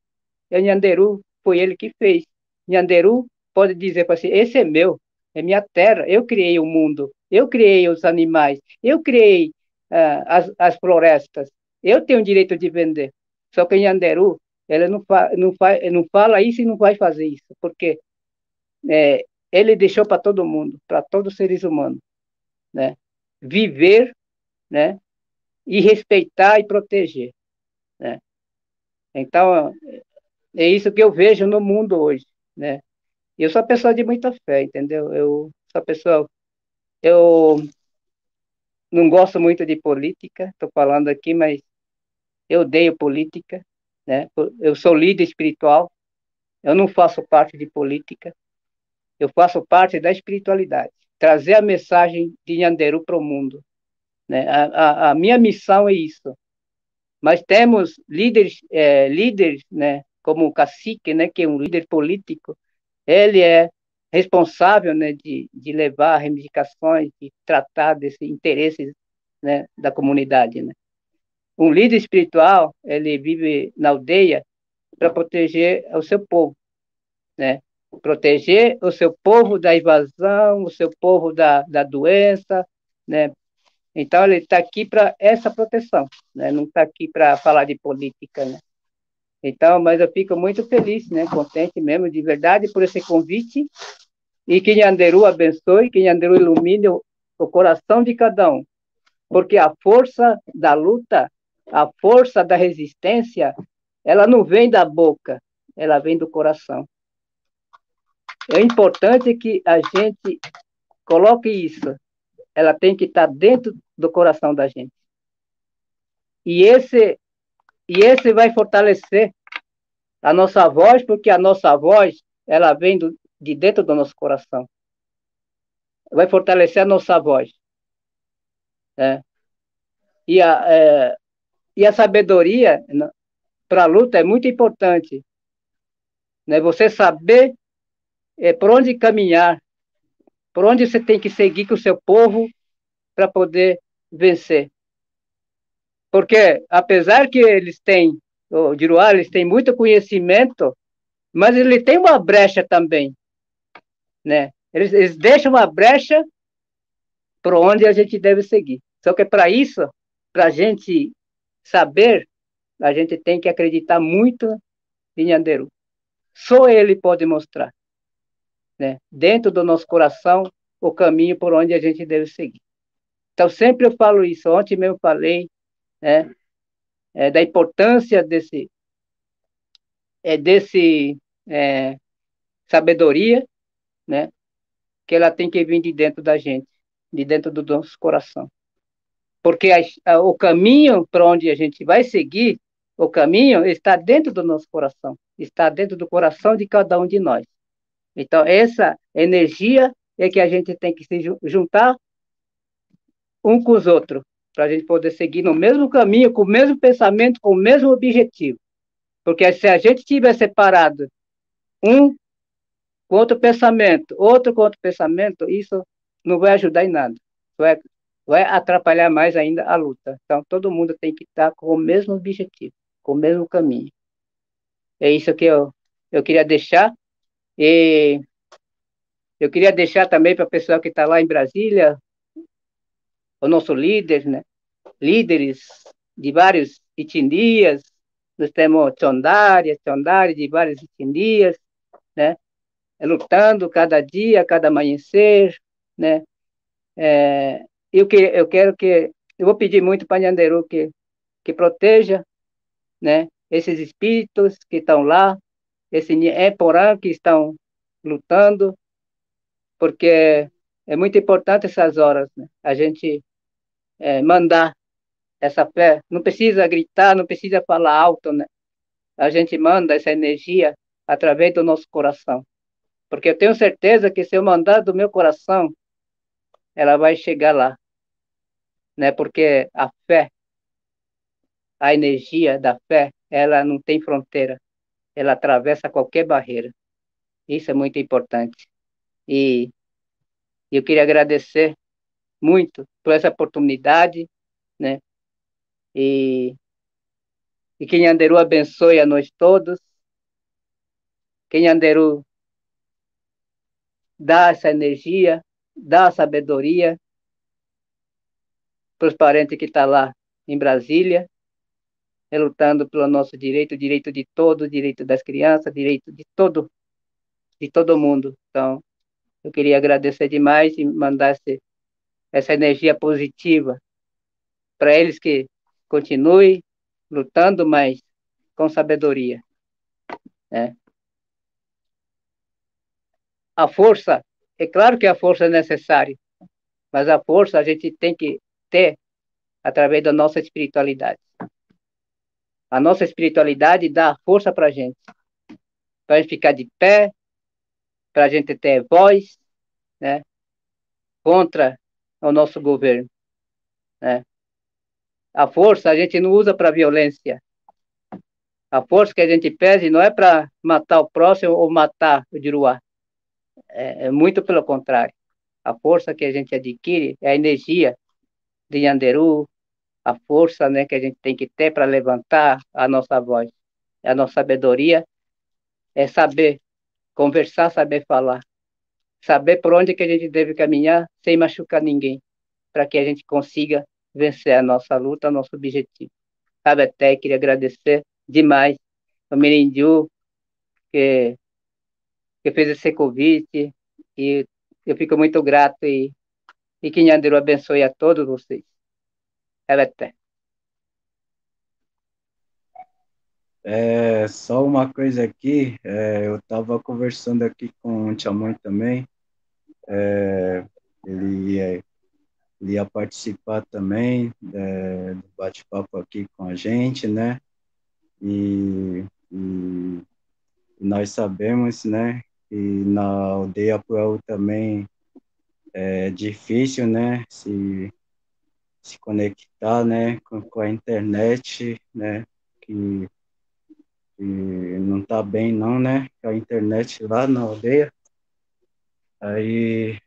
Speaker 5: é Nhanderu, foi ele que fez. Nhanderu pode dizer para si, esse é meu, é minha terra, eu criei o mundo, eu criei os animais, eu criei uh, as, as florestas, eu tenho direito de vender. Só que Nhanderu, ele não, fa, não, fa, não fala isso e não vai fazer isso, porque é, ele deixou para todo mundo, para todos os seres humanos, né? viver, né? E respeitar e proteger, né? Então, é isso que eu vejo no mundo hoje, né? Eu sou uma pessoa de muita fé, entendeu? Eu sou pessoa eu não gosto muito de política, estou falando aqui, mas eu odeio política, né? Eu sou líder espiritual, eu não faço parte de política, eu faço parte da espiritualidade trazer a mensagem de Nhanderu para o mundo. Né? A, a, a, minha missão é isso. Mas temos líderes, é, líderes né, como cacique, né, que é um líder político, ele é responsável né, de, de levar reivindicações, de tratar desses interesses né, da comunidade. Né? Um líder espiritual, ele vive na aldeia para proteger o seu povo, né? proteger o seu povo da invasão, o seu povo da, da doença, né? Então ele está aqui para essa proteção, né? Não está aqui para falar de política, né? Então, mas eu fico muito feliz, né? Contente mesmo, de verdade, por esse convite e que Nhanderu abençoe, que Nhanderu ilumine o, o coração de cada um, porque a força da luta, a força da resistência, ela não vem da boca, ela vem do coração. É importante que a gente coloque isso. Ela tem que estar dentro do coração da gente. E esse, e esse vai fortalecer a nossa voz, porque a nossa voz ela vem do, de dentro do nosso coração. Vai fortalecer a nossa voz. É. E, a, é, e a sabedoria para a luta é muito importante. Né? Você saber é, por onde caminhar, por onde você tem que seguir com o seu povo para poder vencer. Porque, apesar que eles têm, o Diruá, eles têm muito conhecimento, mas ele tem uma brecha também, né? Eles, eles deixam uma brecha por onde a gente deve seguir. Só que para isso, para a gente saber, a gente tem que acreditar muito em Anderu. Só ele pode mostrar né, dentro do nosso coração, o caminho por onde a gente deve seguir. Então, sempre eu falo isso. Ontem mesmo falei né, é, da importância desse, é, desse é, sabedoria, né, que ela tem que vir de dentro da gente, de dentro do nosso coração. Porque a, a, o caminho para onde a gente vai seguir, o caminho está dentro do nosso coração, está dentro do coração de cada um de nós. Então, essa energia é que a gente tem que se juntar um com os outros, para a gente poder seguir no mesmo caminho, com o mesmo pensamento, com o mesmo objetivo. Porque se a gente tiver separado um com outro pensamento, outro com outro pensamento, isso não vai ajudar em nada. Vai, vai atrapalhar mais ainda a luta. Então, todo mundo tem que estar com o mesmo objetivo, com o mesmo caminho. É isso que eu, eu queria deixar. E eu queria deixar também para o pessoal que está lá em Brasília, o nosso líder, né? líderes de vários etnias, nós temos Tchondária, Tchondária de várias etnias, né? lutando cada dia, cada amanhecer, né? É, eu, que, eu quero que, eu vou pedir muito para Nhanderu que, que proteja, né? Esses espíritos que estão lá, esse Eporã que estão lutando, porque é muito importante essas horas, né? A gente é, mandar essa fé, não precisa gritar, não precisa falar alto, né? A gente manda essa energia através do nosso coração. Porque eu tenho certeza que se eu mandar do meu coração, ela vai chegar lá. Né? Porque a fé, a energia da fé, ela não tem fronteira ela atravessa qualquer barreira. Isso é muito importante. E eu queria agradecer muito por essa oportunidade, né? E, e que Nhanderu abençoe a nós todos. Que Nhanderu dá essa energia, dá a sabedoria para os parentes que estão tá lá em Brasília, lutando pelo nosso direito, direito de todos, direito das crianças, direito de todo, de todo mundo. Então, eu queria agradecer demais e mandar esse, essa energia positiva para eles que continuem lutando, mas com sabedoria. Né? A força, é claro que a força é necessária, mas a força a gente tem que ter através da nossa espiritualidade. A nossa espiritualidade dá força para a gente, para a gente ficar de pé, para a gente ter voz, né, contra o nosso governo, né. A força a gente não usa para violência. A força que a gente pede não é para matar o próximo ou matar o Diruá. É, é muito pelo contrário. A força que a gente adquire é a energia de Yanderu, a força né, que a gente tem que ter para levantar a nossa voz. A nossa sabedoria é saber conversar, saber falar, saber por onde que a gente deve caminhar sem machucar ninguém, para que a gente consiga vencer a nossa luta, nosso objetivo. Sabe, até queria agradecer demais ao Mirindiu, que, que fez esse convite, e eu fico muito grato e, e que Nhanderu abençoe a todos vocês. até.
Speaker 4: É, só uma coisa aqui, é, eu estava conversando aqui com o Tia Mãe também, é, ele, ia, ele ia participar também é, do bate-papo aqui com a gente, né, e, e nós sabemos, né, que na aldeia Puel também é difícil, né, se, se conectar, né, com, com a internet, né, que e não tá bem não, né? A internet lá na aldeia. Aí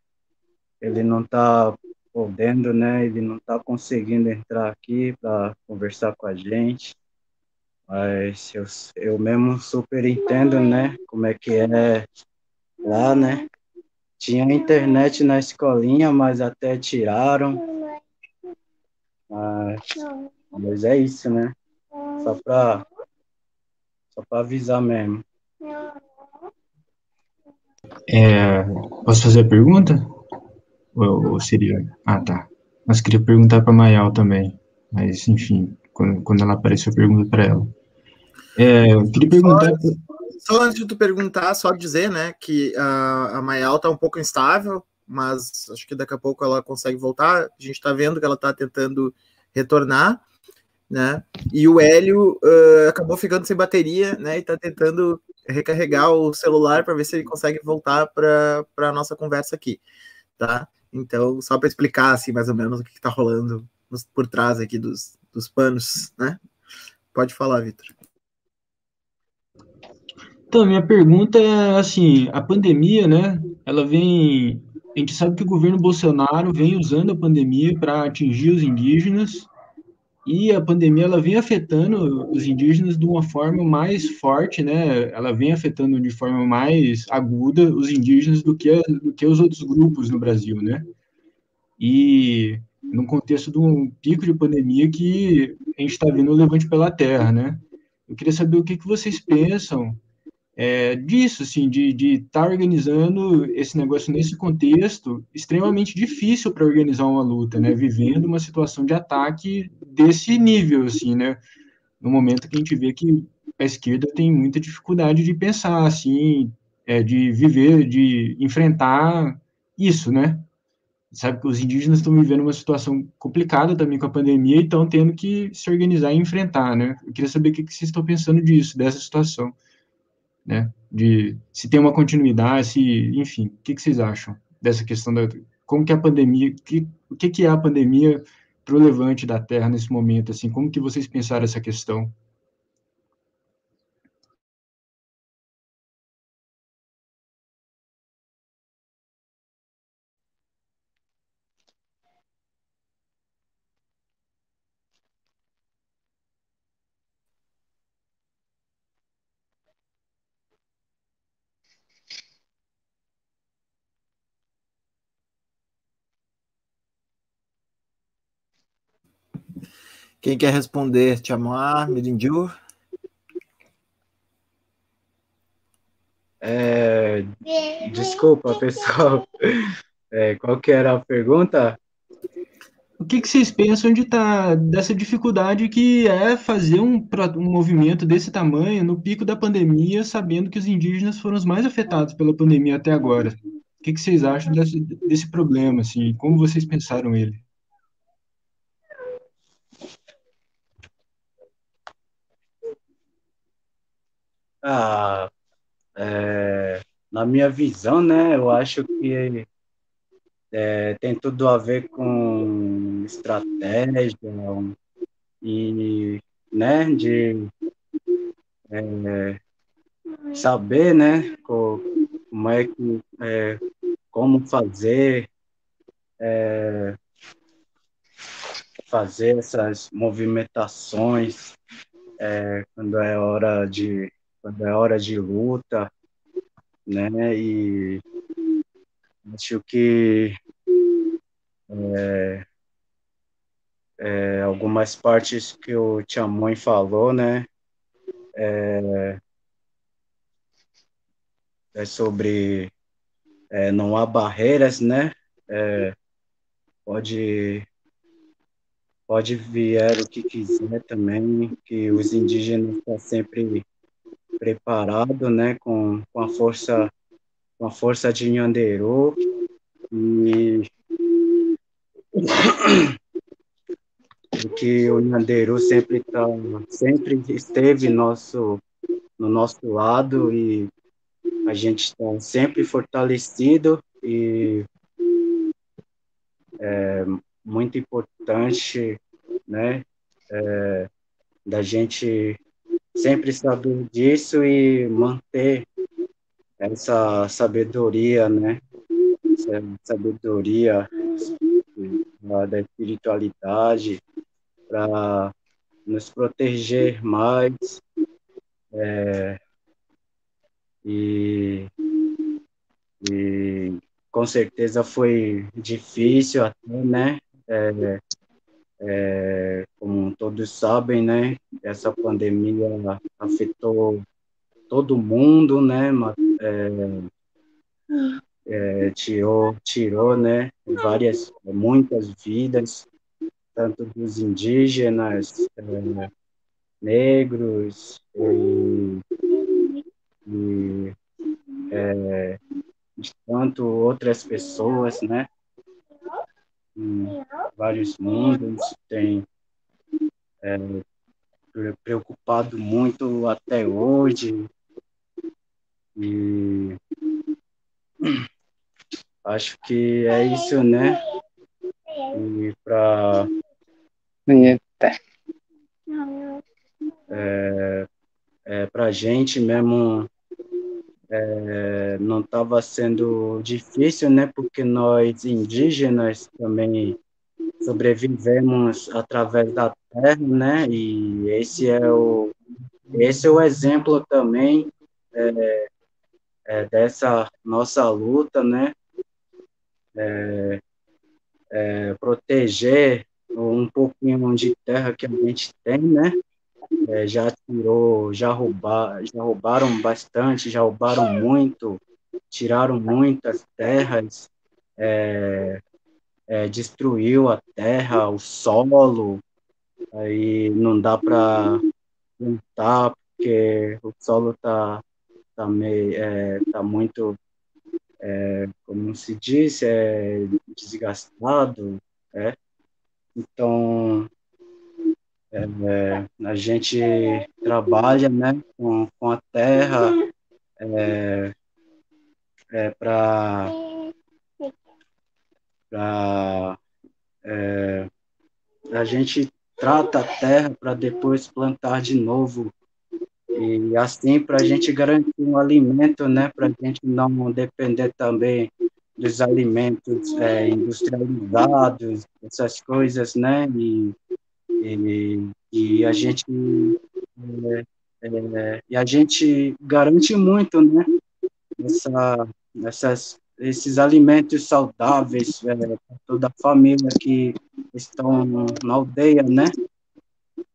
Speaker 4: ele não tá podendo, né? Ele não tá conseguindo entrar aqui para conversar com a gente. Mas eu, eu mesmo super entendo, né? Como é que é lá, né? Tinha internet na escolinha, mas até tiraram. Mas, mas é isso, né? Só para só para avisar mesmo.
Speaker 6: É, posso fazer a pergunta? Ou, ou, seria. Ah, tá. Mas queria perguntar para a Mayal também. Mas, enfim, quando, quando ela apareceu, eu pergunto para ela. É, eu queria perguntar.
Speaker 1: Só, só, antes de tu perguntar, só dizer, né, que a, a Mayal está um pouco instável, mas acho que daqui a pouco ela consegue voltar. A gente está vendo que ela está tentando retornar né? E o Hélio uh, acabou ficando sem bateria, né? E está tentando recarregar o celular para ver se ele consegue voltar para a nossa conversa aqui, tá? Então, só para explicar assim mais ou menos o que está rolando por trás aqui dos, dos panos, né? Pode falar, Vitor.
Speaker 6: Então, minha pergunta é assim, a pandemia, né? Ela vem, a gente sabe que o governo Bolsonaro vem usando a pandemia para atingir os indígenas e a pandemia ela vem afetando os indígenas de uma forma mais forte, né? Ela vem afetando de forma mais aguda os indígenas do que, do que os outros grupos no Brasil, né? E no contexto de um pico de pandemia que a gente está vendo o levante pela terra, né? Eu queria saber o que, que vocês pensam é, disso, assim, de estar tá organizando esse negócio nesse contexto extremamente difícil para organizar uma luta, né? Vivendo uma situação de ataque desse nível, assim, né? No momento que a gente vê que a esquerda tem muita dificuldade de pensar, assim, é, de viver, de enfrentar isso, né? Sabe que os indígenas estão vivendo uma situação complicada também com a pandemia e estão tendo que se organizar e enfrentar, né? Eu queria saber o que vocês estão pensando disso, dessa situação né? De se tem uma continuidade, se, enfim, o que, que vocês acham dessa questão da como que a pandemia, que, o que, que é a pandemia para o levante da Terra nesse momento, assim, como que vocês pensaram essa questão?
Speaker 1: Quem quer responder? Tiamar, Mirindiu?
Speaker 4: É, desculpa, pessoal. É, qual que era a pergunta?
Speaker 6: O que, que vocês pensam de tá, dessa dificuldade que é fazer um, um movimento desse tamanho no pico da pandemia, sabendo que os indígenas foram os mais afetados pela pandemia até agora? O que, que vocês acham desse, desse problema? Assim, como vocês pensaram ele?
Speaker 4: Ah, é, na minha visão, né, eu acho que é, tem tudo a ver com estratégia e, né, de é, saber, né, como é que, é, como fazer, é, fazer essas movimentações é, quando é hora de quando é hora de luta, né, e Acho que é, é, algumas partes que o Tiamões falou, né? É, é sobre é, não há barreiras, né? É, pode pode vier o que quiser também, que os indígenas estão sempre preparados, né? Com, com a força com a força de Nhanderu e que o Nhanderu sempre tá, sempre esteve nosso no nosso lado e a gente está sempre fortalecido e é muito importante, né, é, da gente sempre saber disso e manter essa sabedoria, né? Essa sabedoria da espiritualidade para nos proteger mais é, e, e com certeza foi difícil até, né? É, é, como todos sabem, né? Essa pandemia afetou todo mundo, né? É, é, tirou, tirou, né? Várias, muitas vidas, tanto dos indígenas, é, negros e, e é, de tanto outras pessoas, né? Em vários mundos tem é, preocupado muito até hoje e acho que é isso, né? E para é, é, para gente mesmo é, não estava sendo difícil, né? Porque nós indígenas também sobrevivemos através da terra, né? E esse é o esse é o exemplo também é, é, dessa nossa luta, né? É, é, proteger um pouquinho de terra que a gente tem, né? É, já tirou, já, roubar, já roubaram bastante, já roubaram muito, tiraram muitas terras, é, é, destruiu a terra, o solo, aí não dá para plantar porque o solo está tá meio, é, tá muito, é, como se diz, é, desgastado, é? Então, é, a gente trabalha, né, com, com a terra é, é, para é, a gente trata a terra para depois plantar de novo. E assim, para a gente garantir um alimento, né, para a gente não depender também dos alimentos é, industrializados, essas coisas, né, e, e, e a gente é, é, e a gente garante muito, né, essa, essas, esses alimentos saudáveis é, para toda a família que estão na aldeia, né,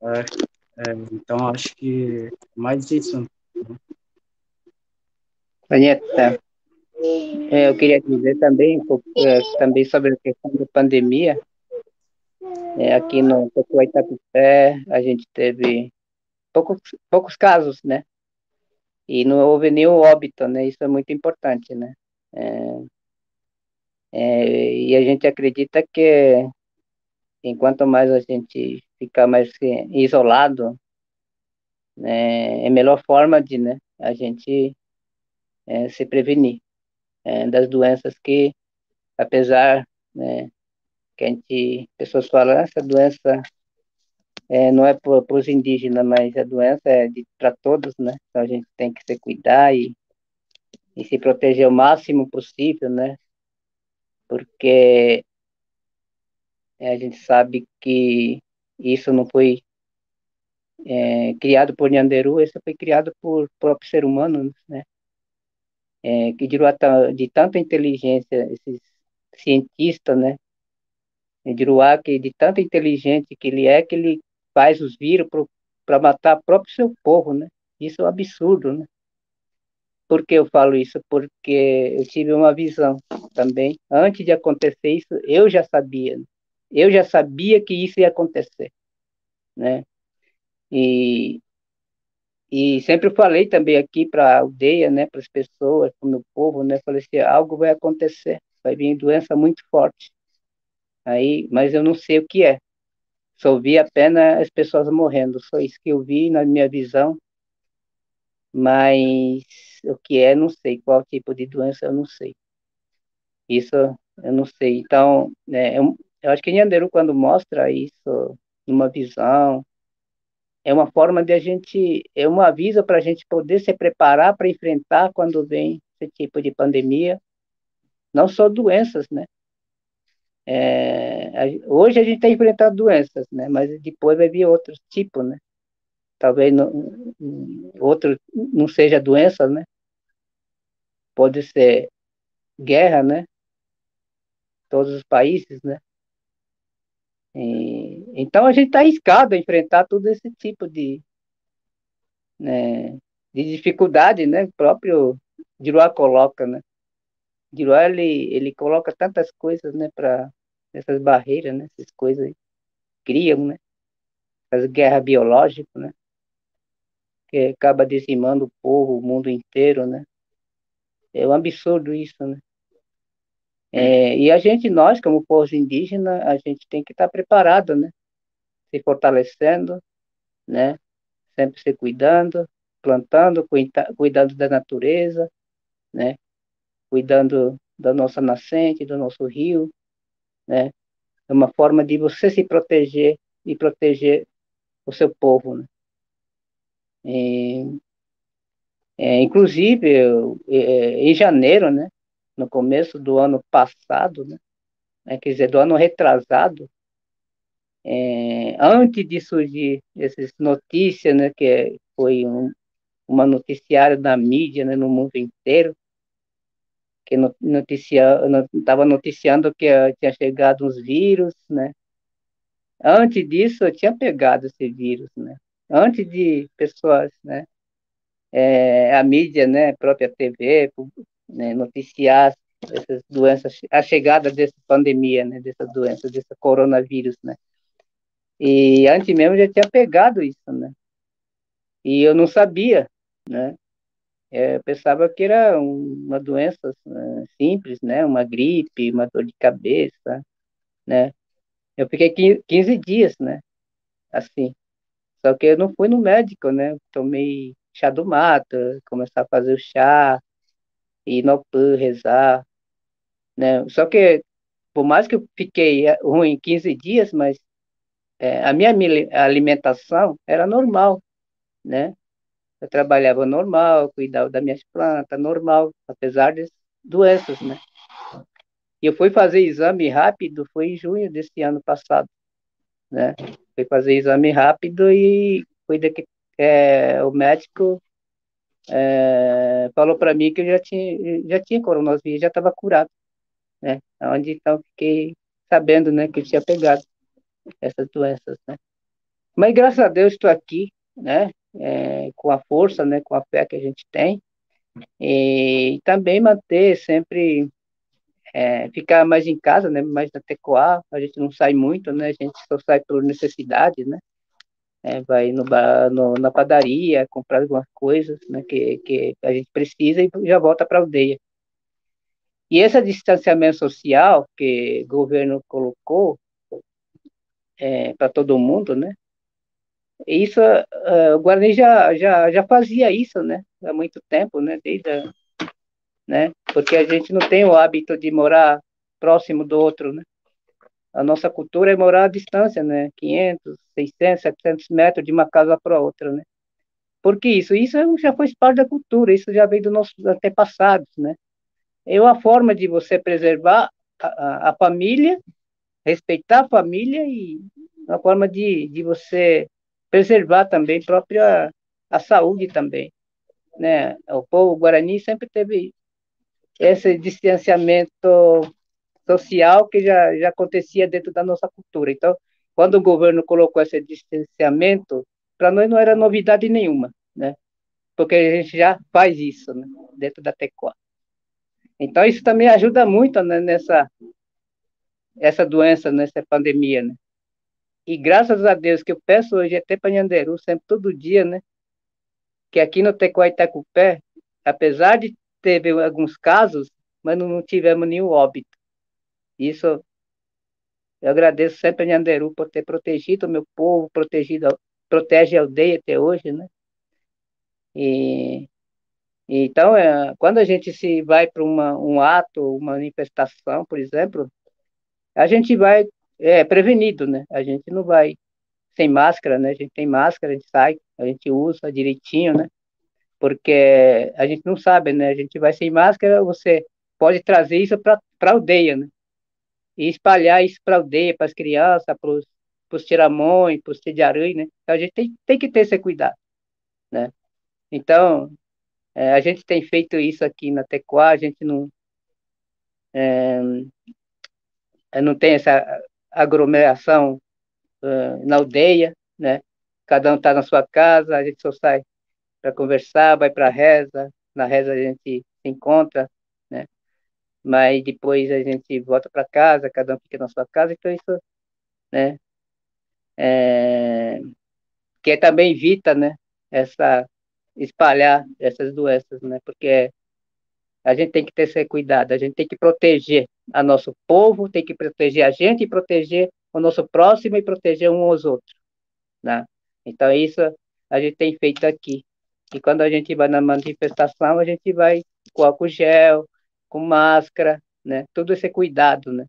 Speaker 4: É, é, então, acho que mais isso.
Speaker 5: Vanheta, é, eu queria dizer também, também sobre a questão da pandemia. É, aqui no Tocuá Itapé, a gente teve poucos, poucos casos, né? E não houve nenhum óbito, né? Isso é muito importante, né? É, é, e a gente acredita que enquanto mais a gente ficar mais isolado, né, é a melhor forma de né, a gente é, se prevenir é, das doenças que, apesar né, que a gente, pessoas falam, ah, essa doença é, não é para os indígenas, mas a doença é para todos, né? Então a gente tem que se cuidar e, e se proteger o máximo possível, né? Porque é, a gente sabe que isso não foi é, criado por Nhanderu, isso foi criado por próprio ser humano, né? É, que de, de tanta inteligência, esses cientistas, né? Diruá, que de tanta inteligente que ele é, que ele faz os vírus para matar próprio seu povo, né? Isso é um absurdo, né? Por que eu falo isso? Porque eu tive uma visão também. Antes de acontecer isso, eu já sabia. Né? Eu já sabia que isso ia acontecer, né? E, e sempre falei também aqui para a aldeia, né, para as pessoas, para o meu povo, né, falei assim, algo vai acontecer, vai vir doença muito forte. Aí, mas eu não sei o que é. Só vi apenas as pessoas morrendo, só isso que eu vi na minha visão. Mas o que é, não sei. Qual tipo de doença, eu não sei. Isso eu não sei. Então, né, eu, eu acho que Nhanderu, quando mostra isso numa visão, é uma forma de a gente, é um aviso para a gente poder se preparar para enfrentar quando vem esse tipo de pandemia, não só doenças, né? É, hoje a gente está enfrentando doenças, né? Mas depois vai vir outros tipos, né? Talvez outro não seja doença, né? Pode ser guerra, né? Todos os países, né? E, então a gente está arriscado a enfrentar todo esse tipo de, né, de dificuldade, né? O próprio Diruá coloca, né? Giroir, ele, ele coloca tantas coisas, né, para essas barreiras, né, essas coisas aí, criam, né, as guerras biológicas, né, que acaba dizimando o povo, o mundo inteiro, né, é um absurdo isso, né. É, e a gente, nós, como povo indígena, a gente tem que estar preparado, né, se fortalecendo, né, sempre se cuidando, plantando, cuidando da natureza, né, cuidando da nossa nascente, do nosso rio, né? É uma forma de você se proteger e proteger o seu povo, né? E, é, inclusive, eu, é, em janeiro, né? No começo do ano passado, né? É, quer dizer, do ano retrasado, é, antes de surgir essas notícias, né? Que foi um, uma noticiário da mídia, né? No mundo inteiro, que estava noticiando que tinha chegado uns vírus, né? Antes disso, eu tinha pegado esse vírus, né? Antes de pessoas, né? É, a mídia, né? A própria TV, né? noticiar essas doenças, a chegada dessa pandemia, né? Dessa doença, desse coronavírus, né? E antes mesmo já tinha pegado isso, né? E eu não sabia, né? É, eu pensava que era uma doença uh, simples, né? Uma gripe, uma dor de cabeça, né? Eu fiquei 15 dias, né? Assim. Só que eu não fui no médico, né? Tomei chá do mato, começar a fazer o chá, ir no PAN, rezar, né? Só que, por mais que eu fiquei eh, ruim 15 dias, mas é, a minha alimentação era normal, né? Eu trabalhava normal, cuidava das minhas plantas normal, apesar das doenças, né? E eu fui fazer exame rápido, foi em junho desse ano passado, né? Fui fazer exame rápido e foi é, o médico é, falou para mim que eu já tinha, já tinha coronavírus, já estava curado, né? Onde então fiquei sabendo, né, que eu tinha pegado essas doenças, né? Mas graças a Deus estou aqui, né? É, com a força, né? Com a fé que a gente tem. E também manter sempre é, ficar mais em casa, né? Mais na Tecoá, a gente não sai muito, né? A gente só sai por necessidade, né? É, vai no, no, na padaria comprar algumas coisas, né? Que, que a gente precisa e já volta para a aldeia. E esse distanciamento social que o governo colocou é, para todo mundo, né? Isso, uh, o Guarani já, já, já fazia isso, né? Há muito tempo, né? Desde a, né? Porque a gente não tem o hábito de morar próximo do outro, né? A nossa cultura é morar à distância, né? 500, 600, 700 metros de uma casa para outra, né? Por que isso? Isso já foi parte da cultura, isso já veio dos nossos antepassados, né? É uma forma de você preservar a, a, a família, respeitar a família e uma forma de, de você preservar também própria a saúde também, né? O povo guarani sempre teve esse distanciamento social que já, já acontecia dentro da nossa cultura. Então, quando o governo colocou esse distanciamento, para nós não era novidade nenhuma, né? Porque a gente já faz isso né? dentro da Tecoa. Então, isso também ajuda muito né, nessa essa doença, nessa pandemia, né? E graças a Deus que eu peço hoje até para Nhanderu, sempre todo dia, né? Que aqui no Tecoa Itacupé, apesar de teve alguns casos, mas não, tivemos nenhum óbito. Isso eu agradeço sempre a Nhanderu por ter protegido o meu povo, protegido, protege a aldeia até hoje, né? E, então, é, quando a gente se vai para um ato, uma manifestação, por exemplo, a gente vai é, prevenido, né? A gente não vai sem máscara, né? A gente tem máscara, a gente sai, a gente usa direitinho, né? porque a gente não sabe, né? A gente vai sem máscara, você pode trazer isso para a aldeia, né? E espalhar isso para a aldeia, para as crianças, para os tiramões, para os tediarães, né? Então a gente tem, tem que ter esse cuidado, né? Então, é, a gente tem feito isso aqui na Tecoá, a gente não é, não tem essa aglomeração uh, na aldeia, né? Cada um está na sua casa, a gente só sai para conversar, vai para a reza, na reza a gente se encontra, né? Mas depois a gente volta para casa, cada um fica na sua casa, então isso, né? É, que também evita, né? Essa espalhar essas doenças, né? Porque a gente tem que ter esse cuidado, a gente tem que proteger a nosso povo, tem que proteger a gente e proteger o nosso próximo e proteger um aos outros, né? Então isso a gente tem feito aqui. E quando a gente vai na manifestação, a gente vai com álcool gel, com máscara, né? Todo esse cuidado, né?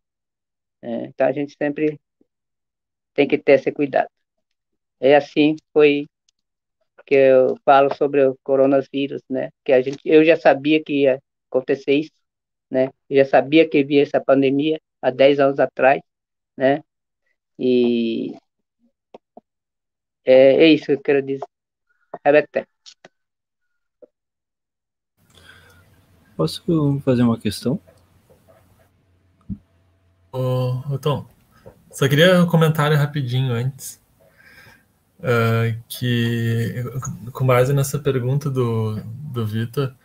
Speaker 5: É, então a gente sempre tem que ter esse cuidado. É assim foi que eu falo sobre o coronavírus, né? Que a gente, eu já sabia que ia acontecer isso, né? Eu já sabia que havia essa pandemia há 10 anos atrás, né? E é, é isso que eu quero dizer. Até.
Speaker 7: Posso fazer uma questão?
Speaker 3: Ô, Tom, só queria um comentário rapidinho antes. Uh, que, com base nessa pergunta do, do Vitor,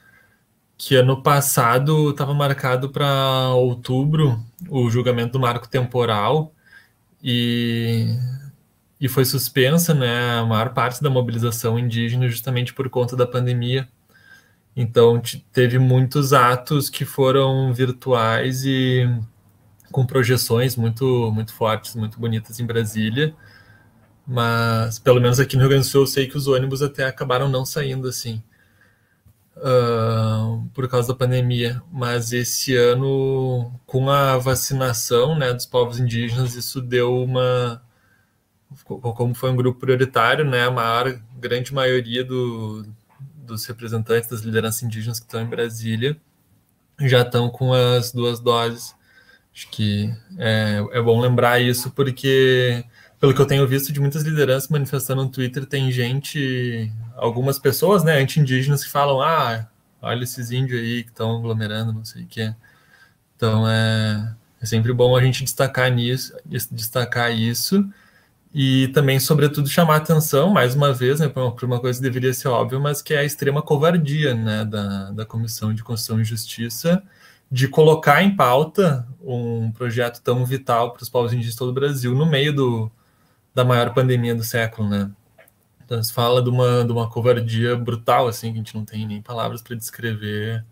Speaker 3: que ano passado estava marcado para outubro o julgamento do marco temporal e, e foi suspensa né, a maior parte da mobilização indígena justamente por conta da pandemia. Então, teve muitos atos que foram virtuais e com projeções muito, muito fortes, muito bonitas em Brasília. Mas, pelo menos aqui no Rio Grande do Sul, eu sei que os ônibus até acabaram não saindo assim, uh, por causa da pandemia. Mas esse ano, com a vacinação né, dos povos indígenas, isso deu uma. Como foi um grupo prioritário, né, a maior, grande maioria do, dos representantes das lideranças indígenas que estão em Brasília já estão com as duas doses. Acho que é, é bom lembrar isso, porque, pelo que eu tenho visto de muitas lideranças manifestando no Twitter, tem gente, algumas pessoas, né, anti-indígenas, que falam: ah, olha esses índios aí que estão aglomerando, não sei o que. Então é, é sempre bom a gente destacar nisso, destacar isso e também, sobretudo, chamar atenção, mais uma vez, né, para uma coisa que deveria ser óbvia, mas que é a extrema covardia né, da, da Comissão de Constituição e Justiça de colocar em pauta um projeto tão vital para os povos indígenas de todo o Brasil no meio do, da maior pandemia do século, né? Então, se fala de uma, de uma covardia brutal, assim, que a gente não tem nem palavras para descrever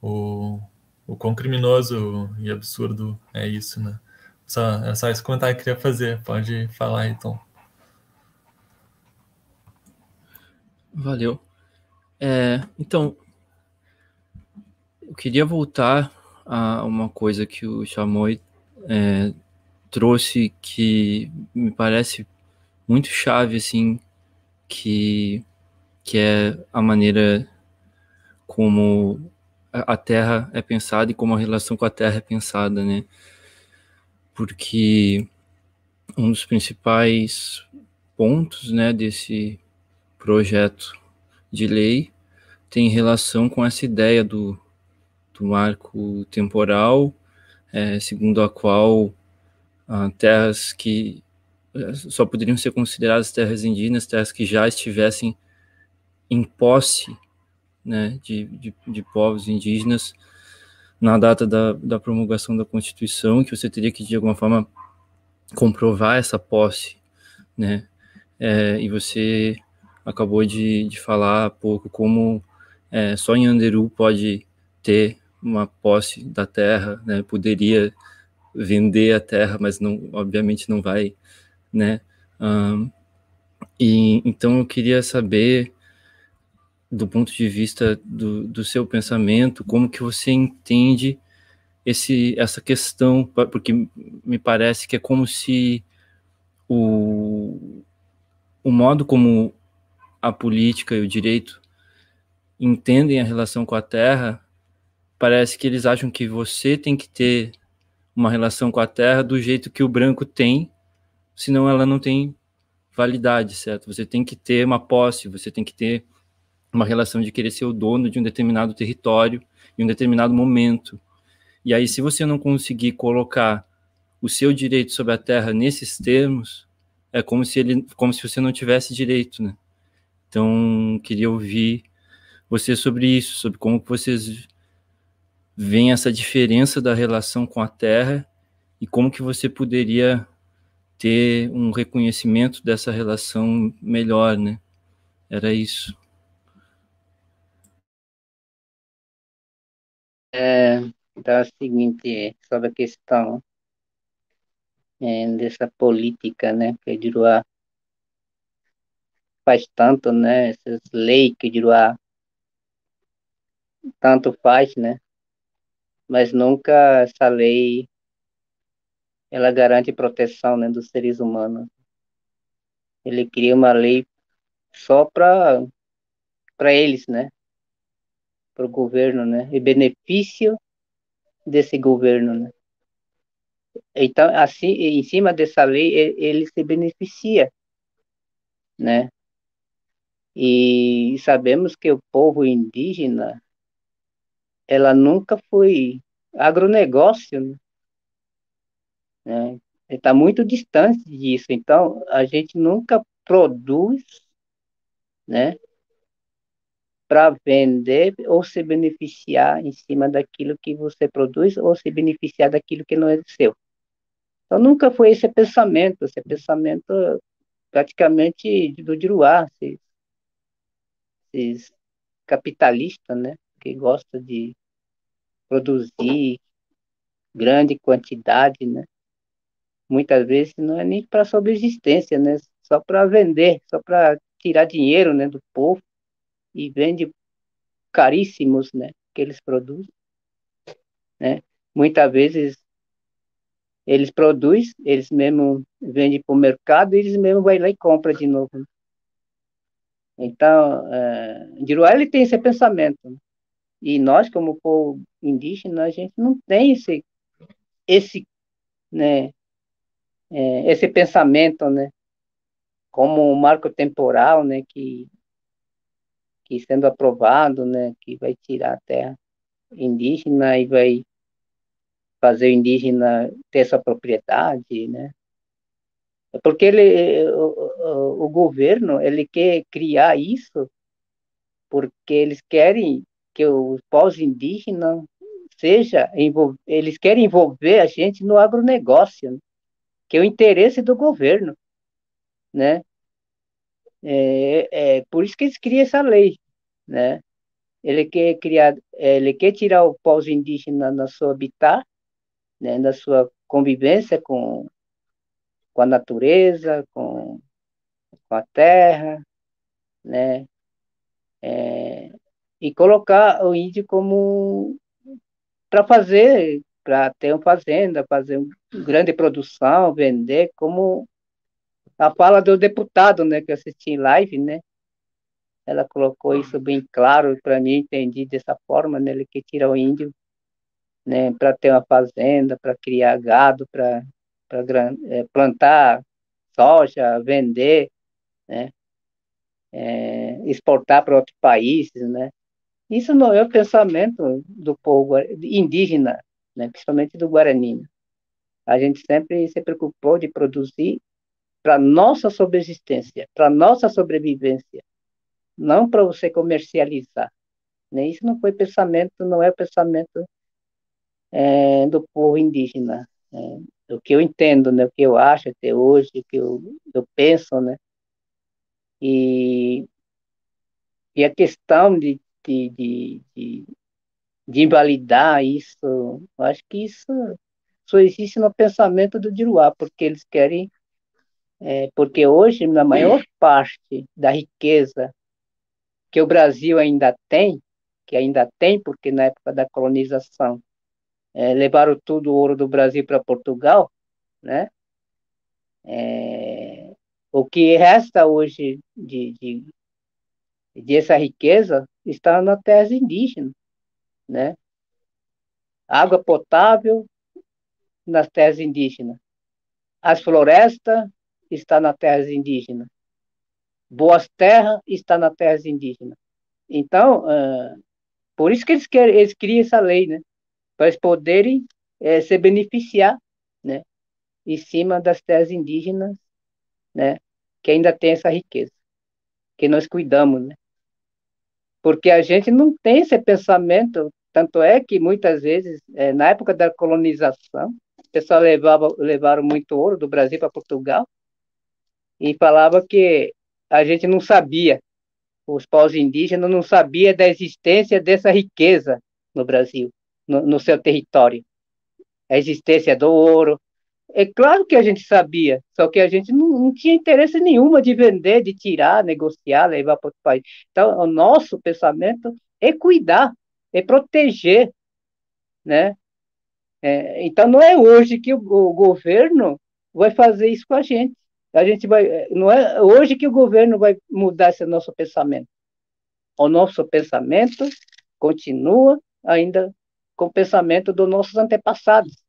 Speaker 3: o, o quão criminoso e absurdo é isso, né? Só, é só esse comentário que eu queria fazer. Pode falar aí, Tom.
Speaker 7: Valeu. É, então, eu queria voltar a uma coisa que o Chamoy é, trouxe que me parece muito chave, assim, que, que é a maneira como a Terra é pensada e como a relação com a Terra é pensada, né? Porque um dos principais pontos, né, desse projeto de lei tem relação com essa ideia do, do marco temporal, é, segundo a qual ah, terras que é, só poderiam ser consideradas terras indígenas, terras que já estivessem em posse né, de, de, de povos indígenas na data da, da promulgação da Constituição, que você teria que, de alguma forma, comprovar essa posse, né? É, e você acabou de, de falar há pouco como é, só em Anderu pode ter uma posse da terra, né? Poderia vender a terra, mas não, obviamente não vai, né? Um, e então eu queria saber do ponto de vista do, do seu pensamento, como que você entende esse, essa questão, porque me parece que é como se o, o modo como a política e o direito entendem a relação com a terra, parece que eles acham que você tem que ter uma relação com a terra do jeito que o branco tem, senão ela não tem validade, certo? Você tem que ter uma posse, você tem que ter uma relação de querer ser o dono de um determinado território em um determinado momento. E aí, se você não conseguir colocar o seu direito sobre a terra nesses termos, é como se ele, como se você não tivesse direito, né? Então, queria ouvir você sobre isso, sobre como vocês veem essa diferença da relação com a terra e como que você poderia ter um reconhecimento dessa relação melhor, né? Era isso.
Speaker 5: É, então é o seguinte, sobre a questão é, dessa política, né, que Juruá faz tanto, né, essas leis que Juruá tanto faz, né, mas nunca essa lei ela garante proteção, né, dos seres humanos. Ele cria uma lei só para eles, né, para o governo, né? E benefício desse governo, né? Então, assim, em cima dessa lei, ele se beneficia, né? E sabemos que o povo indígena, ela nunca foi agronegócio, né? Está muito distante disso. Então, a gente nunca produz, né? para vender ou se beneficiar em cima daquilo que você produz ou se beneficiar daquilo que não é seu. Então nunca foi esse pensamento, esse pensamento praticamente do Diruá, esses, esses capitalistas, né, que gosta de produzir grande quantidade, né? Muitas vezes não é nem para subsistência, né? Só para vender, só para tirar dinheiro, né, do povo e vende caríssimos, né, que eles produzem, né? Muitas vezes eles produzem, eles mesmo vendem para o mercado e eles mesmo vai lá e compra de novo. Né? Então, é, Diruá, ele tem esse pensamento. E nós, como povo indígena, a gente não tem esse, esse, né, é, esse pensamento, né, como um marco temporal, né, que que sendo aprovado, né, que vai tirar a terra indígena e vai fazer o indígena ter essa propriedade, né? Porque ele, o, o, governo ele quer criar isso porque eles querem que os povos indígenas seja eles querem envolver a gente no agronegócio, né? que é o interesse do governo, né? É, é por isso que eles criam essa lei, né? Ele quer criar, ele quer tirar o povo indígena na sua habitat, né? Na sua convivência com com a natureza, com, com a terra, né? É, e colocar o índio como para fazer, para ter uma fazenda, fazer uma grande produção, vender, como a fala do deputado, né, que eu assisti em live, né? Ela colocou isso bem claro para mim, entendi dessa forma, né? Ele que tira o índio, né, para ter uma fazenda, para criar gado, para é, plantar soja, vender, né? É, exportar para outros países, né? Isso não é o pensamento do povo indígena, né? principalmente do Guarani. A gente sempre se preocupou de produzir para nossa subsistência, para nossa sobrevivência, não para você comercializar. Né? Isso não foi pensamento, não é o pensamento é, do povo indígena. Né? o que eu entendo, né, o que eu acho até hoje, o que eu, eu penso, né, e, e a questão de, de, de, de, de invalidar isso, eu acho que isso só existe no pensamento do Diruá, porque eles querem, é, porque hoje, na maior parte da riqueza que o Brasil ainda tem, que ainda tem, porque na época da colonização é, levaram tudo o ouro do Brasil para Portugal, né? É, o que resta hoje de, de, de essa riqueza está nas terras indígenas, né? Água potável nas terras indígenas. As florestas estão nas terras indígenas. Boas terras estão nas terras indígenas. Então, uh, por isso que eles, querem, eles criam essa lei, né? para eles poderem é, se beneficiar, né, em cima das terras indígenas, né, que ainda tem essa riqueza, que nós cuidamos, né, porque a gente não tem esse pensamento, tanto é que muitas vezes, é, na época da colonização, o pessoal levava, levaram muito ouro do Brasil para Portugal e falava que a gente não sabia, os povos indígenas não sabiam da existência dessa riqueza no Brasil no, no seu território. A existência do ouro. É claro que a gente sabia, só que a gente não, não tinha interesse nenhuma de vender, de tirar, negociar, levar para outro país. Então, o nosso pensamento é cuidar, é proteger, né? É, então, não é hoje que o, o, governo vai fazer isso com a gente. A gente vai, não é hoje que o governo vai mudar esse nosso pensamento. O nosso pensamento continua ainda com o pensamento dos nossos antepassados,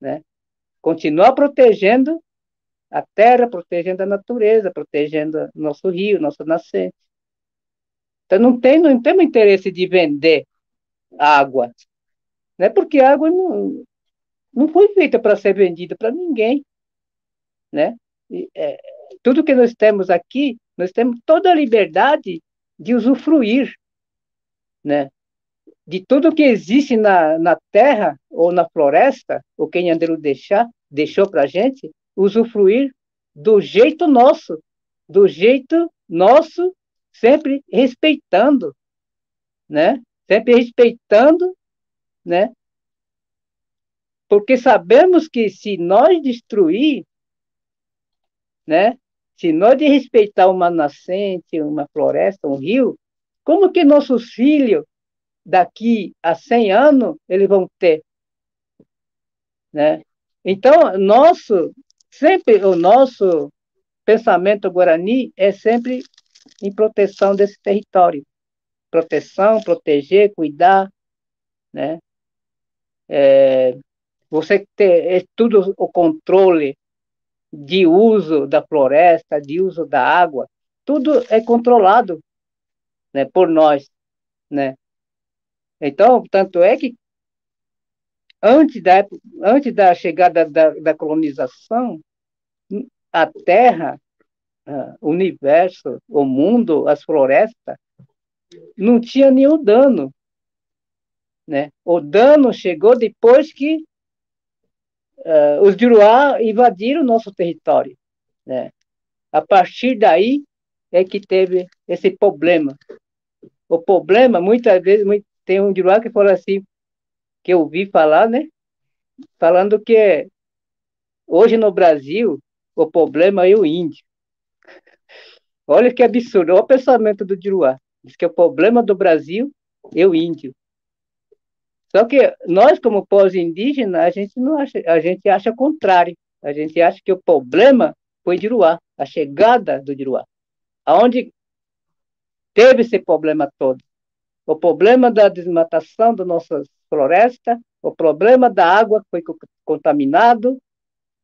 Speaker 5: né? Continuar protegendo a terra, protegendo a natureza, protegendo nosso rio, nossa nascente. Então não tem, não temos interesse de vender água, né? Porque a água não, não foi feita para ser vendida para ninguém, né? E, é, tudo que nós temos aqui, nós temos toda a liberdade de usufruir, né? De tudo que existe na, na terra ou na floresta, o que Nhanderu deixar, deixou para a gente, usufruir do jeito nosso, do jeito nosso, sempre respeitando, né? Sempre respeitando, né? Porque sabemos que se nós destruir, né? Se nós de respeitar uma nascente, uma floresta, um rio, como que nossos filhos daqui a 100 anos eles vão ter. Né? Então, nosso, sempre o nosso pensamento guarani é sempre em proteção desse território. Proteção, proteger, cuidar, né? É, você ter é tudo o controle de uso da floresta, de uso da água, tudo é controlado, né, por nós, né? Então, tanto é que antes da, antes da chegada da, da colonização, a Terra, o universo, o mundo, as florestas, não tinha nenhum dano. Né? O dano chegou depois que uh, os Juruá invadiram o nosso território. Né? A partir daí é que teve esse problema. O problema, muitas vezes, tem um Juruá que fala assim, que eu ouvi falar, né? Falando que hoje no Brasil o problema é o índio. Olha que absurdo, olha o pensamento do Juruá. Diz que o problema do Brasil é o índio. Só que nós, como povos indígenas, a gente não acha, a gente acha o contrário. A gente acha que o problema foi Juruá, a chegada do Juruá. Aonde teve esse problema todo. O problema da desmatação das nossas florestas, o problema da água que foi contaminado,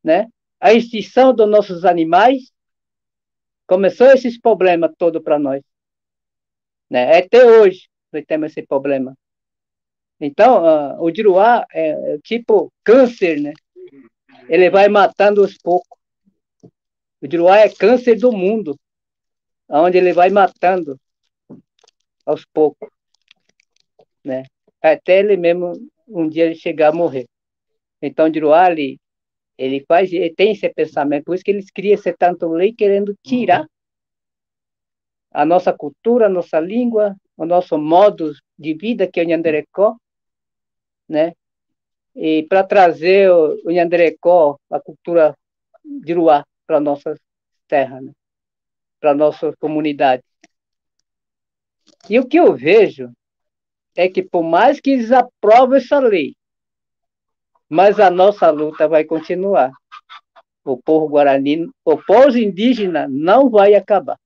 Speaker 5: né? a extinção dos nossos animais, começou esses problemas todos para nós. Né? Até hoje nós temos esse problema. Então, uh, o Diruá é, é tipo câncer, né? Ele vai matando aos poucos. O Diruá é câncer do mundo, onde ele vai matando aos poucos, né? Até ele mesmo um dia chegar a morrer. Então, Diruá, ele, ele faz, ele tem esse pensamento, por isso que eles criam tanto lei querendo tirar a nossa cultura, a nossa língua, o nosso modo de vida, que é o Nhanderecó, né? E para trazer o, o Nhanderecó, a cultura de Ruá, para nossas terras, né? para nossa comunidade. E o que eu vejo é que, por mais que eles aprovem essa lei, mas a nossa luta vai continuar. O povo guarani, o povo indígena não vai acabar.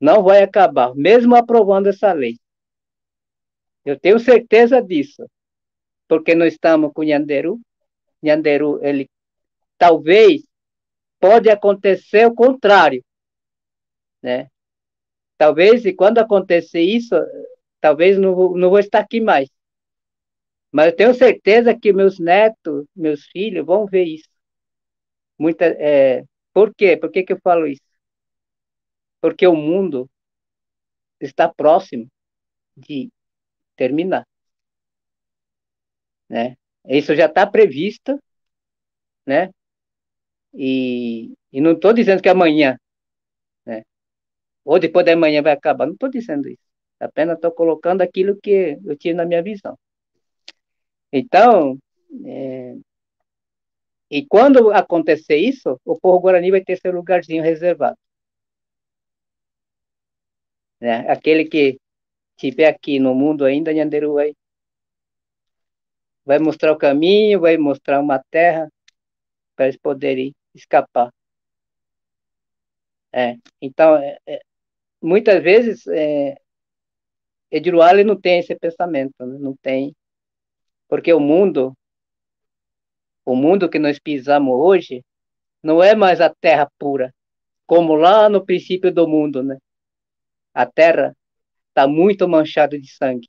Speaker 5: Não vai acabar, mesmo aprovando essa lei. Eu tenho certeza disso, porque nós estamos com Nhanderu. Nhanderu, ele talvez pode acontecer o contrário, né? Talvez, e quando acontecer isso, talvez não vou, não vou estar aqui mais. Mas eu tenho certeza que meus netos, meus filhos vão ver isso. Muita, é, por quê? Por que, que eu falo isso? Porque o mundo está próximo de terminar. Né? Isso já está previsto, né? E, e não estou dizendo que amanhã, né? ou depois da manhã vai acabar, não estou dizendo isso. Apenas estou colocando aquilo que eu tinha na minha visão. Então, é, e quando acontecer isso, o povo guarani vai ter seu lugarzinho reservado. Né? Aquele que estiver aqui no mundo ainda, Nhanderu vai, vai mostrar o caminho, vai mostrar uma terra para eles poderem escapar. É, então, é, é, muitas vezes, é, Ediruale não tem esse pensamento, né? não tem porque o mundo, o mundo que nós pisamos hoje, não é mais a terra pura, como lá no princípio do mundo, né? A terra está muito manchada de sangue.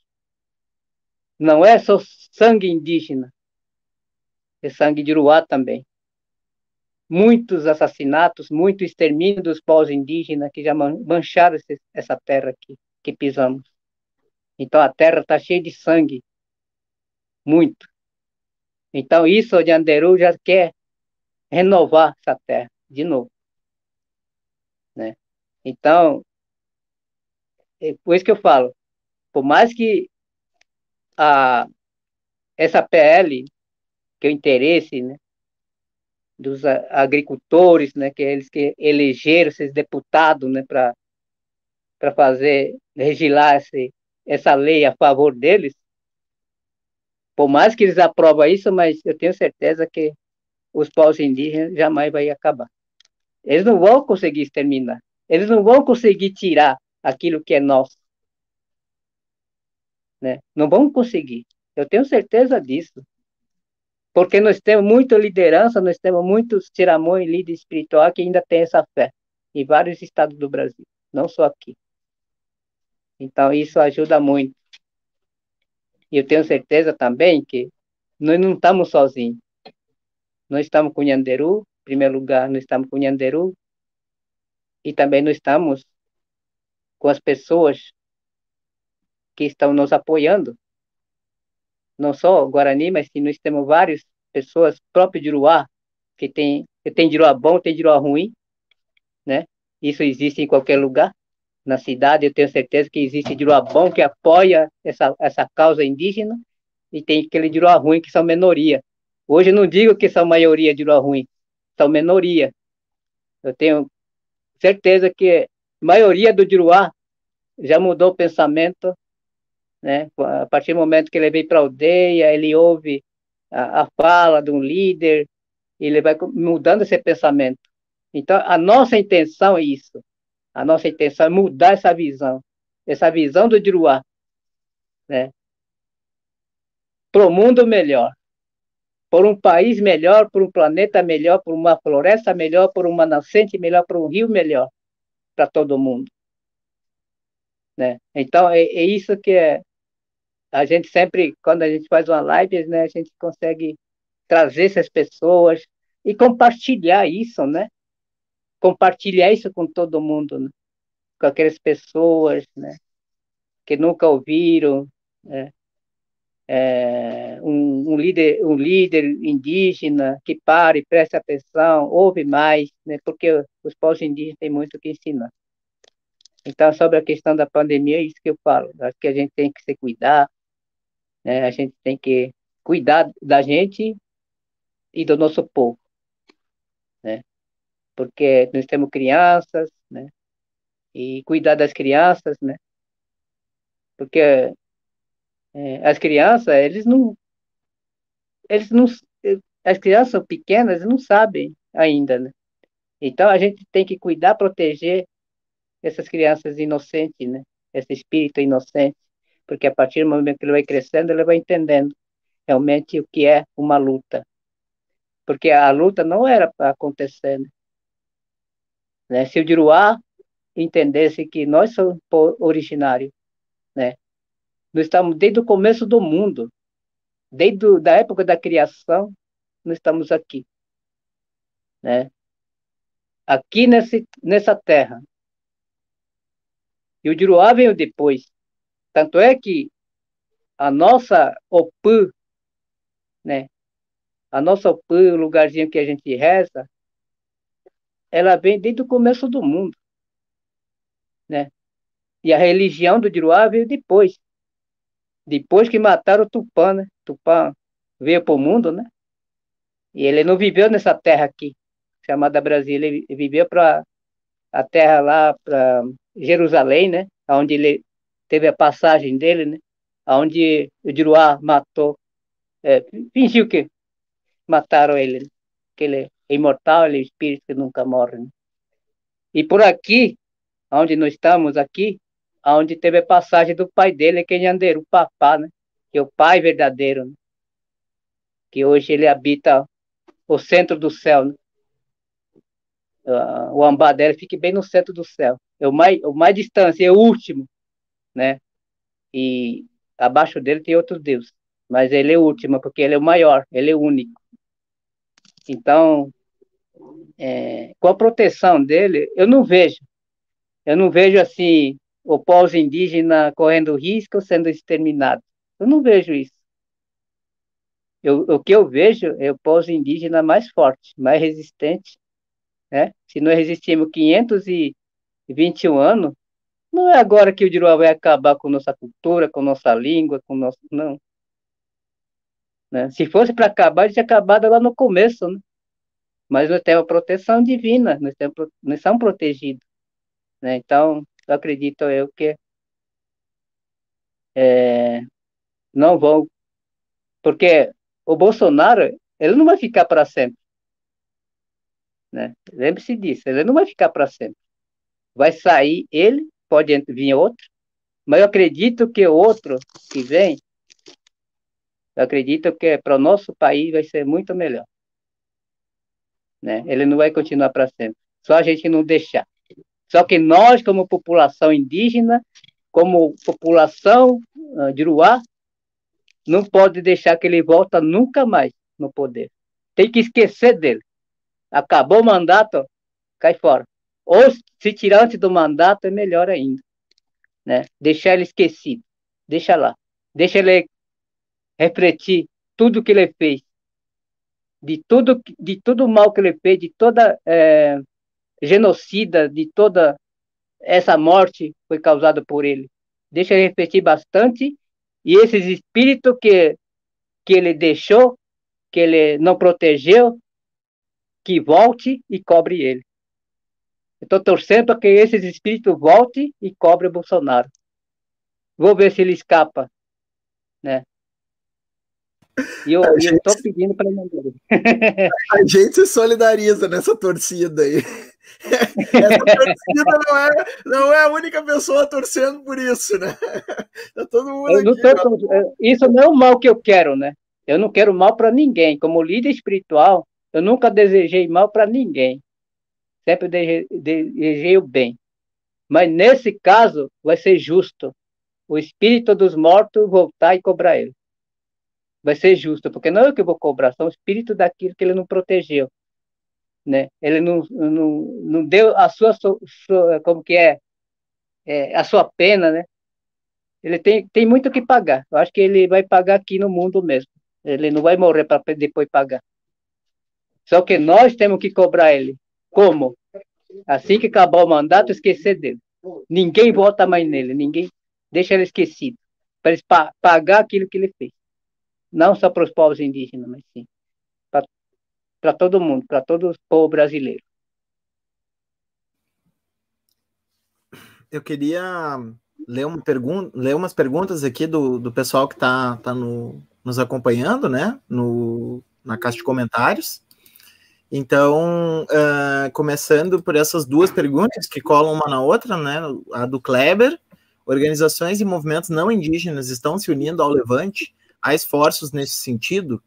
Speaker 5: Não é só sangue indígena, é sangue de Uruá também. Muitos assassinatos, muito extermínio dos povos indígenas que já mancharam essa terra aqui, que pisamos. Então a terra está cheia de sangue muito. Então, isso o Anderu já quer renovar essa terra de novo. Né? Então, é por isso que eu falo, por mais que a, essa PL, que é o interesse né, dos agricultores, né, que eles que elegeram esses deputados né, para fazer, regilar esse, essa lei a favor deles, por mais que eles aprovam isso, mas eu tenho certeza que os povos indígenas jamais vai acabar. Eles não vão conseguir exterminar. Eles não vão conseguir tirar aquilo que é nosso. Né? Não vão conseguir. Eu tenho certeza disso. Porque nós temos muita liderança, nós temos muitos tiramões, líder espiritual que ainda tem essa fé em vários estados do Brasil, não só aqui. Então, isso ajuda muito. E eu tenho certeza também que nós não estamos sozinhos. Nós estamos com o Nhanderu primeiro lugar, nós estamos com o Nhanderu e também nós estamos com as pessoas que estão nos apoiando. Não só Guarani, mas sim, nós temos várias pessoas próprias de Uruá, que tem, que tem de Uruá bom, tem de Uruá ruim, né? Isso existe em qualquer lugar. Na cidade, eu tenho certeza que existe de Uruá bom que apoia essa, essa causa indígena e tem aquele de Uruá ruim que são minoria. Hoje eu não digo que são maioria de Uruá ruim, são minoria. Eu tenho certeza que a maioria do Diruá já mudou o pensamento, né? A partir do momento que ele vem para a aldeia, ele ouve a, a, fala de um líder, ele vai mudando esse pensamento. Então, a nossa intenção é isso. A nossa intenção é mudar essa visão, essa visão do Diruá, né? Para o mundo melhor por um país melhor, por um planeta melhor, por uma floresta melhor, por uma nascente melhor, por um rio melhor para todo mundo. Né? Então, é, é, isso que é, a gente sempre, quando a gente faz uma live, né, a gente consegue trazer essas pessoas e compartilhar isso, né? Compartilhar isso com todo mundo, né? com aquelas pessoas, né? Que nunca ouviram, né? é, um, um, líder, um líder indígena que pare, preste atenção, ouve mais, né, porque os povos indígenas têm muito que ensinar. Então, sobre a questão da pandemia, é isso que eu falo. Acho que a gente tem que se cuidar, né, a gente tem que cuidar da gente e do nosso povo, porque nós temos crianças, né, e cuidar das crianças, né, porque é, as crianças, eles não, eles não, as crianças pequenas não sabem ainda, né? Então a gente tem que cuidar, proteger essas crianças inocentes, né? Esse espírito inocente, porque a partir do momento que ele vai crescendo, ele vai entendendo realmente o que é uma luta, porque a luta não era para acontecer, né? Né? Se o Diruá entendesse que nós somos originários, né? Nós estamos desde o começo do mundo, desde a época da criação, nós estamos aqui. Né? Aqui nesse, nessa terra. E o Diruá veio depois. Tanto é que a nossa Opã, né? A nossa Opã, o lugarzinho que a gente reza, ela vem desde o começo do mundo, né? E a religião do Diruá veio depois. Depois que mataram o Tupã, né? Tupã veio para o mundo, né? E ele não viveu nessa terra aqui, chamada Brasil. Ele viveu para a terra lá, para Jerusalém, né? Onde ele teve a passagem dele, né? Onde o Diruá matou, é, fingiu que mataram ele, né? que ele imortal, ele é espírito que nunca morre. Né? E por aqui, onde nós estamos aqui, onde teve a passagem do pai dele, que é Nhanderu, o papá, né? Que é o pai verdadeiro, né? Que hoje ele habita o centro do céu, né? Uh, o ambá dele fica bem no centro do céu. É o mais, o mais distante, é o último, né? E abaixo dele tem outro Deus. Mas ele é o último, porque ele é o maior, ele é o único. Então, é, com a proteção dele, eu não vejo. Eu não vejo assim o pós-indígena correndo risco sendo exterminado. Eu não vejo isso. Eu, o que eu vejo é o pós-indígena mais forte, mais resistente. Né? Se nós resistimos 521 anos, não é agora que o Diruá vai acabar com nossa cultura, com nossa língua, com nosso. Não. Né? Se fosse para acabar, tinha acabado lá no começo. Né? Mas nós temos proteção divina, nós, temos, nós somos protegidos. Né? Então, acredito eu que é, não vão, porque o Bolsonaro ele não vai ficar para sempre, né? Lembre-se disso, ele não vai ficar para sempre. Vai sair ele, pode vir outro, mas eu acredito que o outro que vem, eu acredito que para o nosso país vai ser muito melhor. Né? Ele não vai continuar para sempre. Só a gente não deixar. Só que nós, como população indígena, como população uh, de Uruá, não pode deixar que ele volta nunca mais no poder. Tem que esquecer dele. Acabou o mandato, cai fora. Ou se tirar antes do mandato é melhor ainda, né? Deixar ele esquecido, deixa lá, deixa ele refletir tudo que ele fez, de tudo de tudo mal que ele fez, de toda é, genocida, de toda essa morte foi causada por ele. Deixa ele refletir bastante e esses espíritos que que ele deixou, que ele não protegeu, que volte e cobre ele. Estou torcendo para que esses espíritos voltem e cobre o Bolsonaro. Vou ver se ele escapa, né? E eu estou gente... pedindo para ele.
Speaker 1: A gente se solidariza nessa torcida aí. Essa torcida não é, não é a única pessoa torcendo por isso, né? Tá todo mundo aqui,
Speaker 5: tô, isso não é o mal que eu quero, né? Eu não quero mal para ninguém. Como líder espiritual, eu nunca desejei mal para ninguém. Sempre desejei o bem. Mas nesse caso, vai ser justo o espírito dos mortos voltar e cobrar ele. Vai ser justo, porque não é eu que vou cobrar, são o espírito daquilo que ele não protegeu né? Ele não, não, não deu a sua, sua como que é, é, a sua pena, né? Ele tem, tem muito que pagar. Eu acho que ele vai pagar aqui no mundo mesmo. Ele não vai morrer para depois pagar. Só que nós temos que cobrar ele. Como? Assim que acabar o mandato, esquecer dele. Ninguém vota mais nele, ninguém deixa ele esquecido. Para pagar aquilo que ele fez. Não só para os povos indígenas, mas sim para todo mundo, para todo o povo brasileiro.
Speaker 1: Eu queria ler, uma pergunta, ler umas perguntas aqui do, do pessoal que está tá no, nos acompanhando, né? No, na caixa de comentários. Então, uh, começando por essas duas perguntas que colam uma na outra, né? A do Kleber. Organizações e movimentos não indígenas estão se unindo ao levante. Há esforços nesse sentido?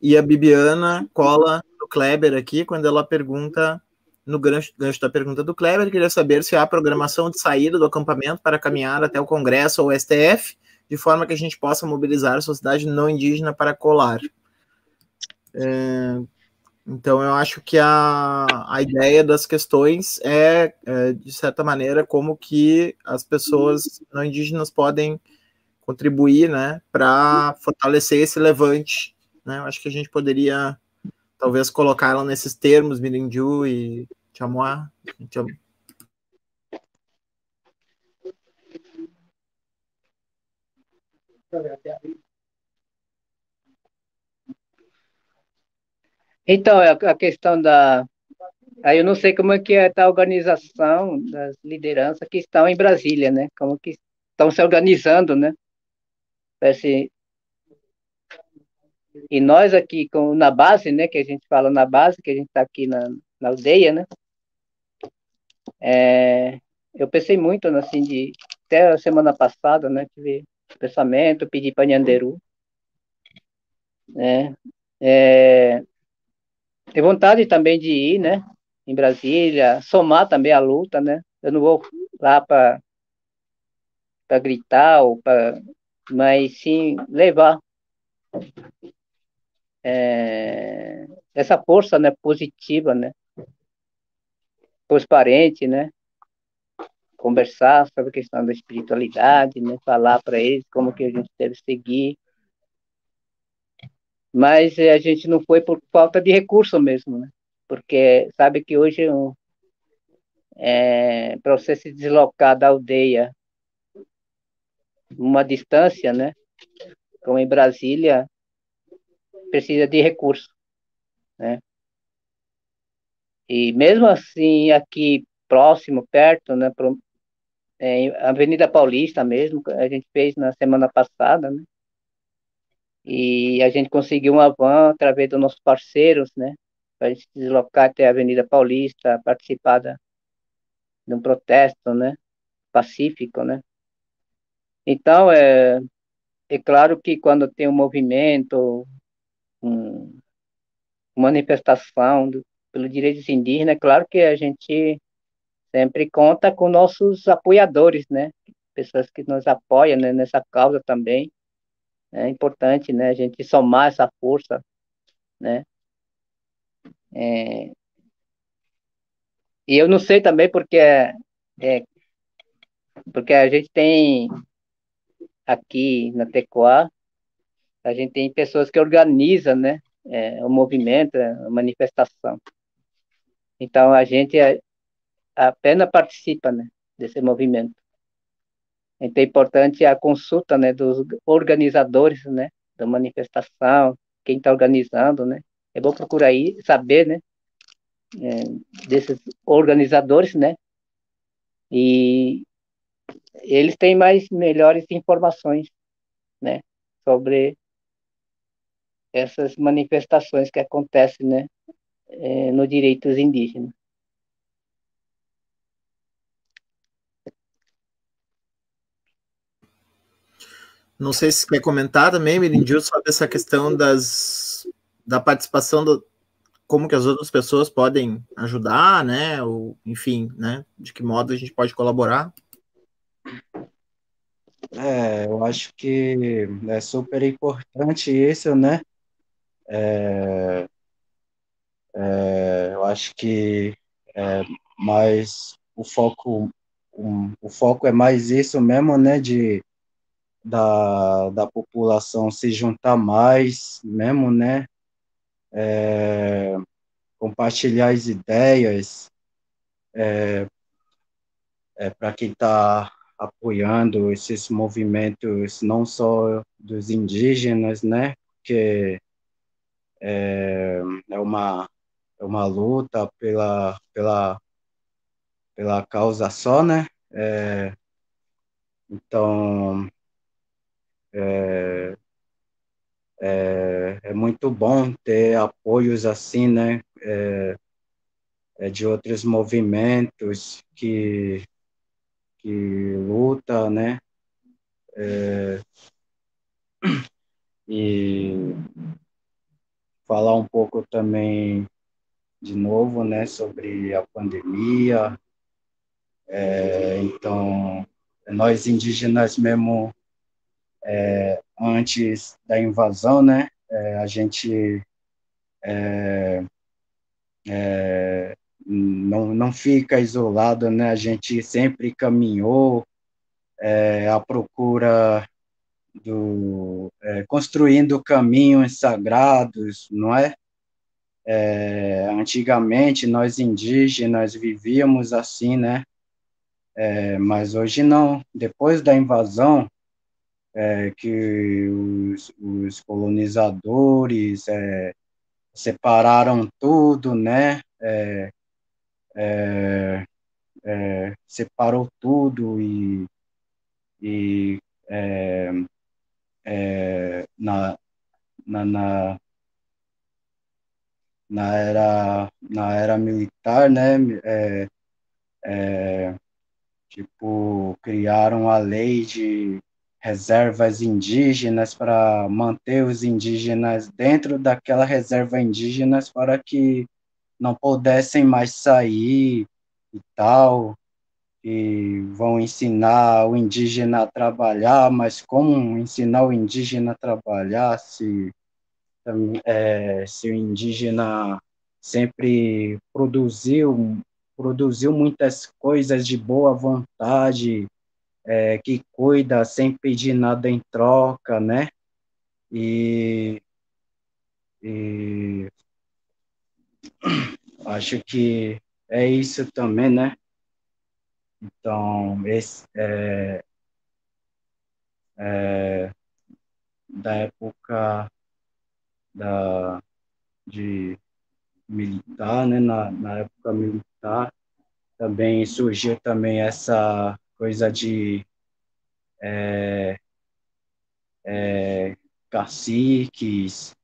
Speaker 1: E a Bibiana cola no Kleber aqui, quando ela pergunta, no gancho, da pergunta do Kleber, queria saber se há programação de saída do acampamento para caminhar até o Congresso ou STF, de forma que a gente possa mobilizar a sociedade não indígena para colar. É, então, eu acho que a, a ideia das questões é, é, de certa maneira, como que as pessoas não indígenas podem contribuir né, para fortalecer esse levante né? Eu acho que a gente poderia talvez colocar ela nesses termos, Mirinju e Chamois. Cham...
Speaker 5: Então, é a questão da. Aí eu não sei como é que é a organização das lideranças que estão em Brasília, né? Como que estão se organizando, né? Parece e nós aqui com, na base, né, que a gente fala na base, que a gente está aqui na, na aldeia, né, é, eu pensei muito, assim, de, até a semana passada, né, tive pensamento, pedi para Nhanderu, né, é, tem vontade também de ir, né, em Brasília, somar também a luta, né, eu não vou lá para gritar ou para mas sim levar é, essa força né, positiva, né? Para os parentes, né? Conversar sobre a questão da espiritualidade, né? Falar para eles como que a gente deve seguir. Mas a gente não foi por falta de recurso mesmo, né? Porque sabe que hoje é, para você se deslocar da aldeia uma distância, né? Como em Brasília, precisa de recurso, né? E mesmo assim, aqui próximo, perto, né, pro, é, Avenida Paulista mesmo, a gente fez na semana passada, né? E a gente conseguiu uma van através dos nossos parceiros, né? Para a gente se deslocar até a Avenida Paulista, participar da, de um protesto, né? Pacífico, né? Então, é, é claro que quando tem um movimento, um, manifestação do, pelo direitos indígenas, é claro que a gente sempre conta com nossos apoiadores, né? Pessoas que nos apoiam né, nessa causa também. É importante, né? A gente somar essa força, né? É, e eu não sei também porque é, é, porque a gente tem aqui na Tecoá, a gente tem pessoas que organizam, né, é, o movimento, a manifestação. Então a gente é, apenas participa, né, desse movimento. Então é importante a consulta, né, dos organizadores, né, da manifestação, quem está organizando, né. É bom procurar aí saber, né, é, desses organizadores, né, e eles têm mais melhores informações, né, sobre essas manifestações que acontecem, né, é, no direitos indígenas.
Speaker 1: Não sei se quer comentar também, Mirindil, sobre essa questão das, da participação do, como que as outras pessoas podem ajudar, né? Ou, enfim, né? De que modo a gente pode colaborar?
Speaker 4: É, eu acho que é super importante isso, né? É, é, eu acho que é mais o foco, um, o foco é mais isso mesmo, né? De da, da população se juntar mais mesmo, né? É, compartilhar as ideias é, é, para quem está apoiando esses movimentos, não só dos indígenas, né? Que é, é uma é uma luta pela pela pela causa só, né? É, então é, é, é, muito bom ter apoios assim, né? É, é de outros movimentos que que luta, né? É, e falar um pouco também de novo, né, sobre a pandemia. É, então, nós indígenas mesmo é, antes da invasão, né? É, a gente é, é, não, não fica isolado, né? A gente sempre caminhou é, à procura do é, construindo caminhos sagrados, não é? é? Antigamente nós indígenas vivíamos assim, né? mas hoje não. Depois da invasão, é, que os, os colonizadores é, separaram tudo, né? É, é, é separou tudo e, e é, na, na, na, na, era, na era militar, né? tipo, criaram a lei de reservas indígenas para manter os indígenas dentro daquela reserva indígenas para que não pudessem mais sair e tal, e vão ensinar o indígena a trabalhar, mas como ensinar o indígena a trabalhar se, é, se o indígena sempre produziu, produziu muitas coisas de boa vontade, é, que cuida sem pedir nada em troca, né? E, e acho que é isso também, né? Então, esse é, é da época da, de militar, né? Na, na época militar também surgiu também essa coisa de é, é, caciques,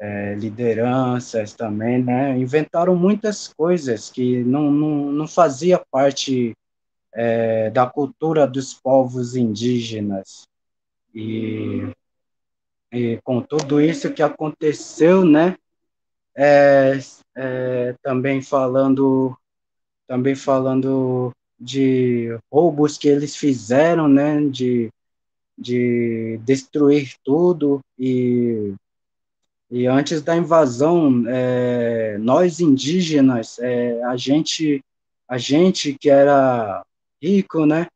Speaker 4: é, lideranças também, né? Inventaram muitas coisas que não, não, não fazia parte é, da cultura dos povos indígenas. E, e com tudo isso que aconteceu, né? É, é, também falando também falando de roubos que eles fizeram, né, de, de destruir tudo e, e antes da invasão, é, nós indígenas, é, a gente a gente que era rico, né?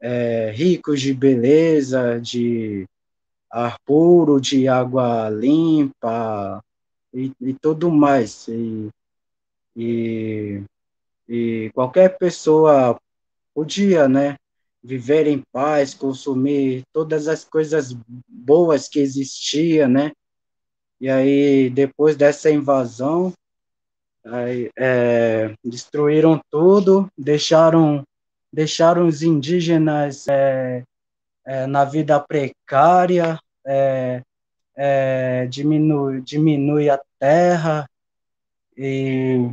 Speaker 4: É, ricos de beleza, de ar puro, de água limpa e, e tudo mais. E, e, e qualquer pessoa podia, né? Viver em paz, consumir todas as coisas boas que existiam, né? E aí, depois dessa invasão, aí, é, destruíram tudo, deixaram, deixaram os indígenas é, é, na vida precária, é, é, diminui, diminui a terra, e,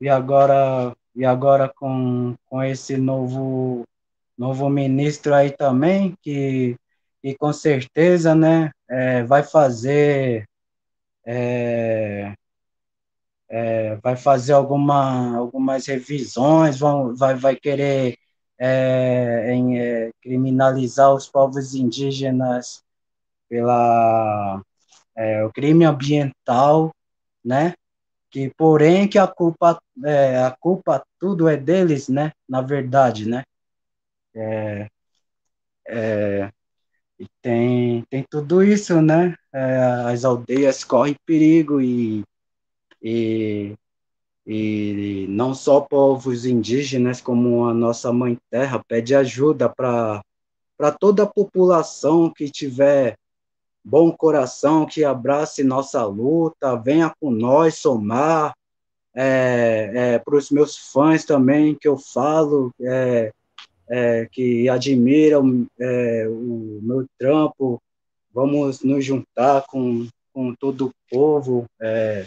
Speaker 4: e agora, e agora com, com esse novo, novo ministro aí também, que, que com certeza né, é, vai fazer é, é, vai fazer alguma, algumas revisões, vão, vai, vai querer é, em, é, criminalizar os povos indígenas pela é, o crime ambiental, né? Que porém que a culpa a culpa tudo é deles, né? Na verdade, né? É, e tem, tem tudo isso, né? É, as aldeias correm perigo e, e, e não só povos indígenas, como a nossa mãe terra, pede ajuda para toda a população que tiver bom coração, que abrace nossa luta, venha com nós somar. É, é, para os meus fãs também, que eu falo, é, é, que admiram é, o meu trampo, vamos nos juntar com, com todo o povo, é,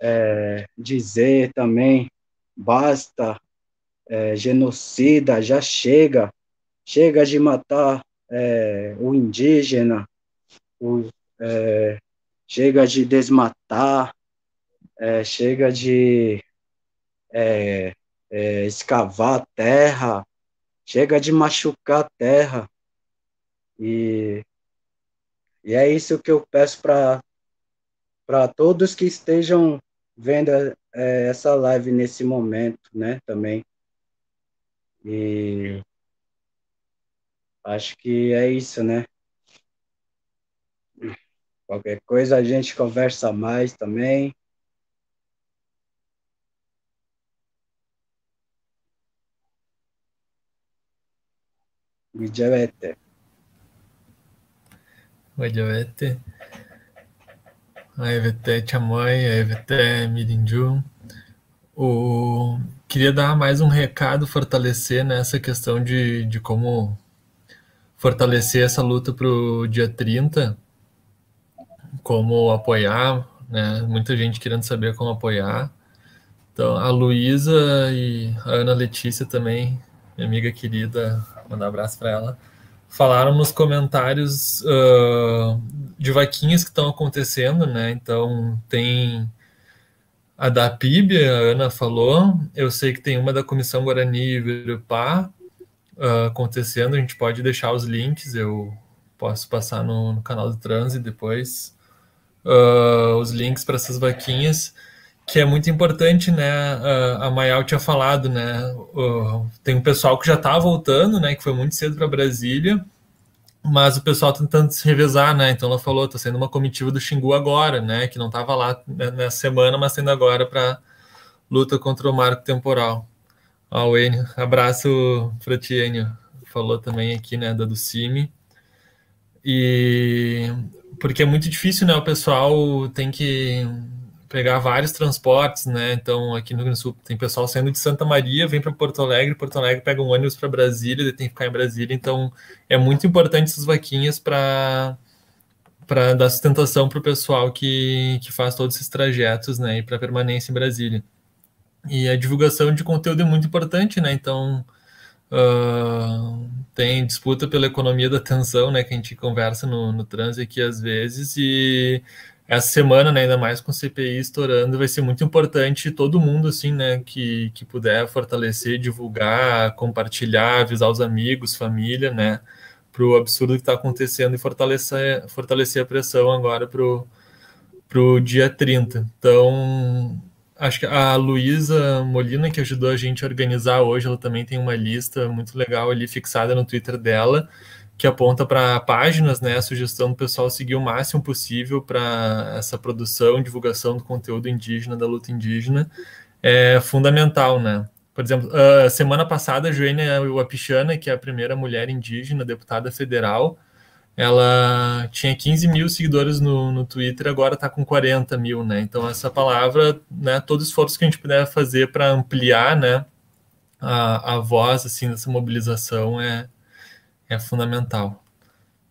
Speaker 4: é dizer também, basta, é, genocida, já chega, chega de matar é, o indígena, o, chega de desmatar, chega de escavar terra, chega de machucar a terra. E, e é isso que eu peço para todos que estejam vendo é, essa live nesse momento, né, também. E acho que é isso, né? Qualquer coisa a gente conversa mais também. Guijavete.
Speaker 3: Guijavete. Aevete Chamoi, Aevete Mirinju. O... Queria dar mais um recado, fortalecer nessa questão de, de como fortalecer essa luta para o dia 30, como apoiar, né? Muita gente querendo saber como apoiar. Então, a Luísa e a Ana Letícia também, minha amiga querida, mandar um abraço para ela, falaram nos comentários uh, de vaquinhas que estão acontecendo, né? Então tem a da PIB, a Ana falou, eu sei que tem uma da Comissão Guarani Virupá uh, acontecendo, a gente pode deixar os links, eu posso passar no, no canal do Transe depois uh, os links para essas vaquinhas que é muito importante, né? A Mayal tinha falado, né? Tem um pessoal que já está voltando, né? Que foi muito cedo para Brasília, mas o pessoal tá tentando se revezar, né? Então ela falou, está sendo uma comitiva do Xingu agora, né? Que não estava lá nessa semana, mas sendo agora para luta contra o marco temporal. Ó, o Enio, abraço para ti, Enio. Falou também aqui, né? Da do CIMI. E porque é muito difícil, né? O pessoal tem que pegar vários transportes, né? Então, aqui no Rio Grande do Sul tem pessoal saindo de Santa Maria, vem para Porto Alegre, Porto Alegre pega um ônibus para Brasília, tem que ficar em Brasília. Então, é muito importante essas vaquinhas para para dar sustentação para o pessoal que, que faz todos esses trajetos, né? E para permanência em Brasília. E a divulgação de conteúdo é muito importante, né? Então, uh, tem disputa pela economia da atenção, né? Que a gente conversa no, no trânsito aqui às vezes, e essa semana, né, ainda mais com o CPI estourando, vai ser muito importante todo mundo, assim, né, que, que puder fortalecer, divulgar, compartilhar, avisar os amigos, família, né, para o absurdo que está acontecendo e fortalecer, fortalecer a pressão agora para o dia 30. Então, acho que a Luísa Molina, que ajudou a gente a organizar hoje, ela também tem uma lista muito legal ali fixada no Twitter dela, que aponta para páginas, né? A sugestão do pessoal seguir o máximo possível para essa produção, divulgação do conteúdo indígena, da luta indígena, é fundamental, né? Por exemplo, a semana passada, a Joênia Wapichana, que é a primeira mulher indígena deputada federal, ela tinha 15 mil seguidores no, no Twitter, agora está com 40 mil, né? Então, essa palavra, né, todo esforço que a gente puder fazer para ampliar, né, a, a voz, assim, dessa mobilização é, é fundamental.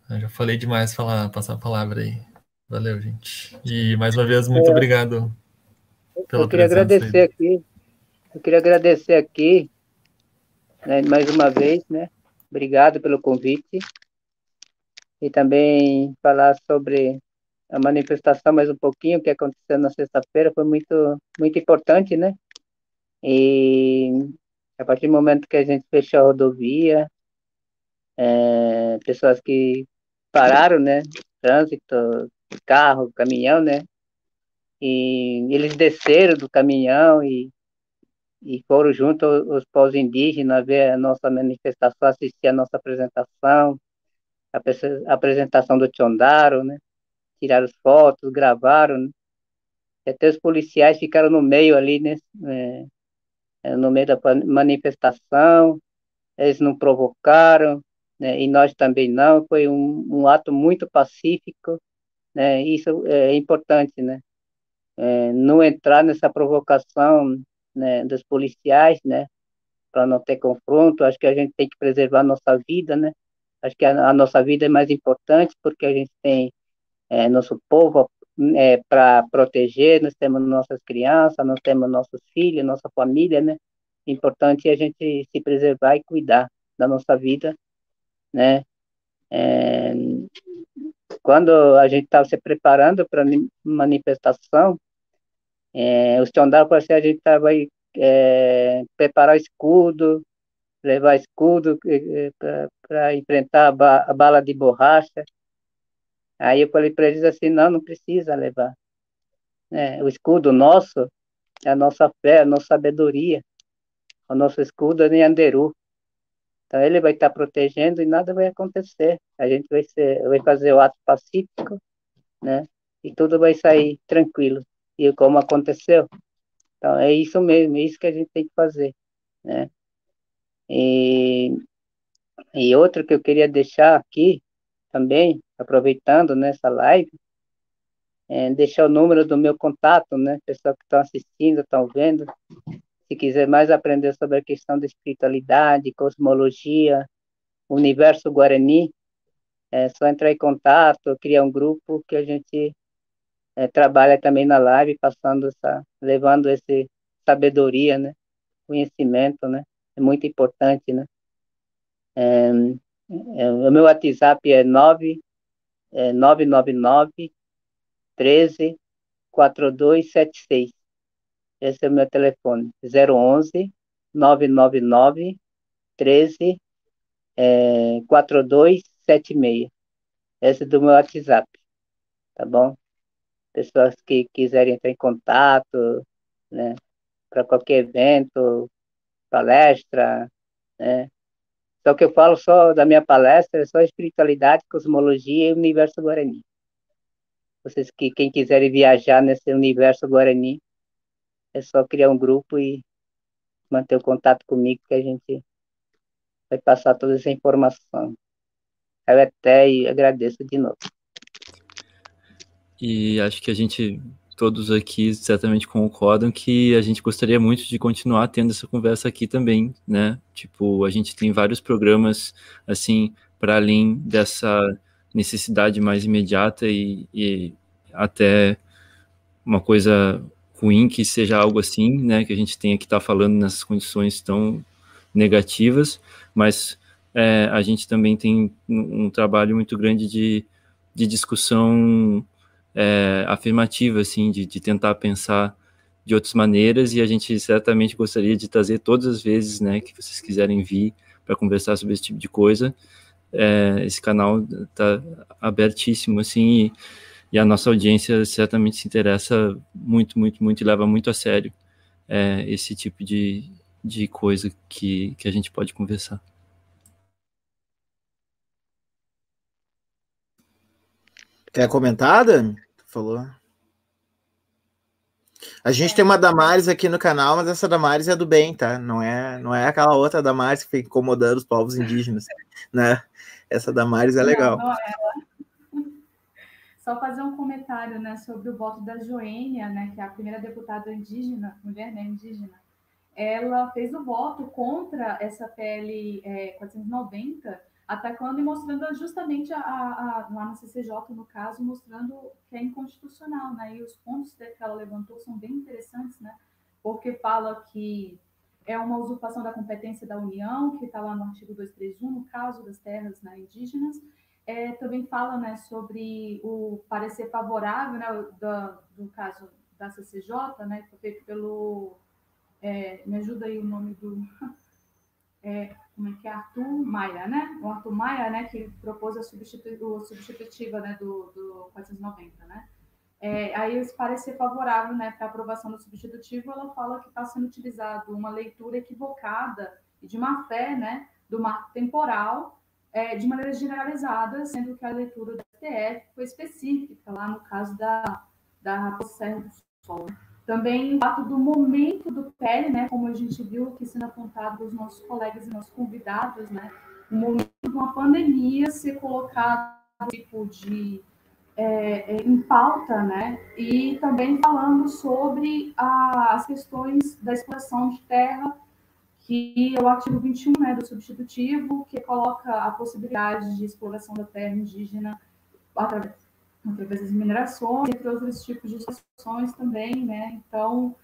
Speaker 3: Eu já falei demais, falar, passar a palavra aí. Valeu, gente. E, mais uma vez, muito é, obrigado
Speaker 5: pela Eu queria agradecer aí. aqui, eu queria agradecer aqui, né, mais uma vez, né, obrigado pelo convite e também falar sobre a manifestação mais um pouquinho que aconteceu na sexta-feira foi muito muito importante, né? E a partir do momento que a gente fechou a rodovia, é, pessoas que pararam, né? Trânsito, carro, caminhão, né? E eles desceram do caminhão e, e foram junto aos povos indígenas ver a nossa manifestação, assistir a nossa apresentação a apresentação do Tchondaro, né? Tiraram fotos, gravaram, né? Até os policiais ficaram no meio ali, né? É, é, no meio da manifestação, eles não provocaram, né? E nós também não, foi um, um ato muito pacífico, né? Isso é importante, né? É, não entrar nessa provocação né, dos policiais, né? Para não ter confronto, acho que a gente tem que preservar a nossa vida, né? Acho que a, a nossa vida é mais importante porque a gente tem é, nosso povo é, para proteger, nós temos nossas crianças, nós temos nossos filhos, nossa família, né? Importante é a gente se preservar e cuidar da nossa vida, né? É, quando a gente estava se preparando para manifestação, é, os tiondados que a gente estava é, preparar escudo, levar escudo eh, eh, para enfrentar a, ba a, bala de borracha. Aí eu falei para eles assim, não, não precisa levar. É, o escudo nosso é a nossa fé, a nossa sabedoria. O nosso escudo é Nyanderu. Então ele vai estar protegendo e nada vai acontecer. A gente vai, ser, vai fazer o ato pacífico, né? E tudo vai sair tranquilo. E como aconteceu. Então é isso mesmo, é isso que a gente tem que fazer, né? E, e outro que eu queria deixar aqui também, aproveitando nessa live, é deixar o número do meu contato, né? Pessoal que estão assistindo, estão vendo. Se quiser mais aprender sobre a questão da espiritualidade, cosmologia, universo Guarani, é só entrar em contato, criar um grupo que a gente é, trabalha também na live, passando essa, levando esse sabedoria, né? Conhecimento, né? é muito importante, né? É, é, o meu WhatsApp é 9, é 999 13 4276. Esse é o meu telefone, 011 999 13 é, 4276. Esse é do meu WhatsApp, tá bom? Pessoas que quiserem entrar em contato, né, para qualquer evento, palestra, né? Só que eu falo só da minha palestra, é só espiritualidade, cosmologia e universo guarani. Vocês que quem quiserem viajar nesse universo guarani, é só criar um grupo e manter o contato comigo que a gente vai passar toda essa informação. Eu até agradeço de novo.
Speaker 7: E acho que a gente todos aqui certamente concordam que a gente gostaria muito de continuar tendo essa conversa aqui também, né? Tipo, a gente tem vários programas, assim, para além dessa necessidade mais imediata e, e, até uma coisa ruim que seja algo assim, né? Que a gente tenha que estar tá falando nessas condições tão negativas, mas é, a gente também tem um, um trabalho muito grande de, de discussão é, afirmativa, assim, de, de tentar pensar de outras maneiras e a gente certamente gostaria de trazer todas as vezes, né, que vocês quiserem vir para conversar sobre esse tipo de coisa. É, esse canal está abertíssimo, assim, e a nossa audiência certamente se interessa muito, muito, muito e leva muito a sério é, esse tipo de, de coisa que, que a gente pode conversar.
Speaker 1: Quer comentada? Falou. A gente tem uma Damares aqui no canal, mas essa Damares é do bem, tá? Não é, não é aquela outra Damares que fica incomodando os povos indígenas, né? Essa Damares é legal. Não, não é
Speaker 2: Só fazer um comentário, né, sobre o voto da Joênia, né, que é a primeira deputada indígena, mulher, né, indígena. Ela fez o voto contra essa PL é, 490 atacando e mostrando justamente a, a, lá na CCJ, no caso, mostrando que é inconstitucional, né? E os pontos que ela levantou são bem interessantes, né? Porque fala que é uma usurpação da competência da União, que está lá no artigo 231, no caso das terras né, indígenas. É, também fala né, sobre o parecer favorável, né, caso da CCJ, né, foi feito pelo. É, me ajuda aí o nome do. É, como é que é Arthur Maia, né? O Arthur Maia, né, que propôs a substitu substitutiva né, do, do 490, né? É, aí esse parecer favorável né, para a aprovação do substitutivo, ela fala que está sendo utilizado uma leitura equivocada e de má fé né, do marco temporal é, de maneira generalizada, sendo que a leitura do STF foi específica, lá no caso da, da Serra do Sol. Também o fato do momento do PL, né, como a gente viu aqui sendo apontado pelos nossos colegas e nossos convidados, né, o momento de uma pandemia ser colocado tipo de é, é, em pauta, né, e também falando sobre a, as questões da exploração de terra, que é o artigo 21 né, do substitutivo, que coloca a possibilidade de exploração da terra indígena através através das minerações, entre outros tipos de situações também, né? Então,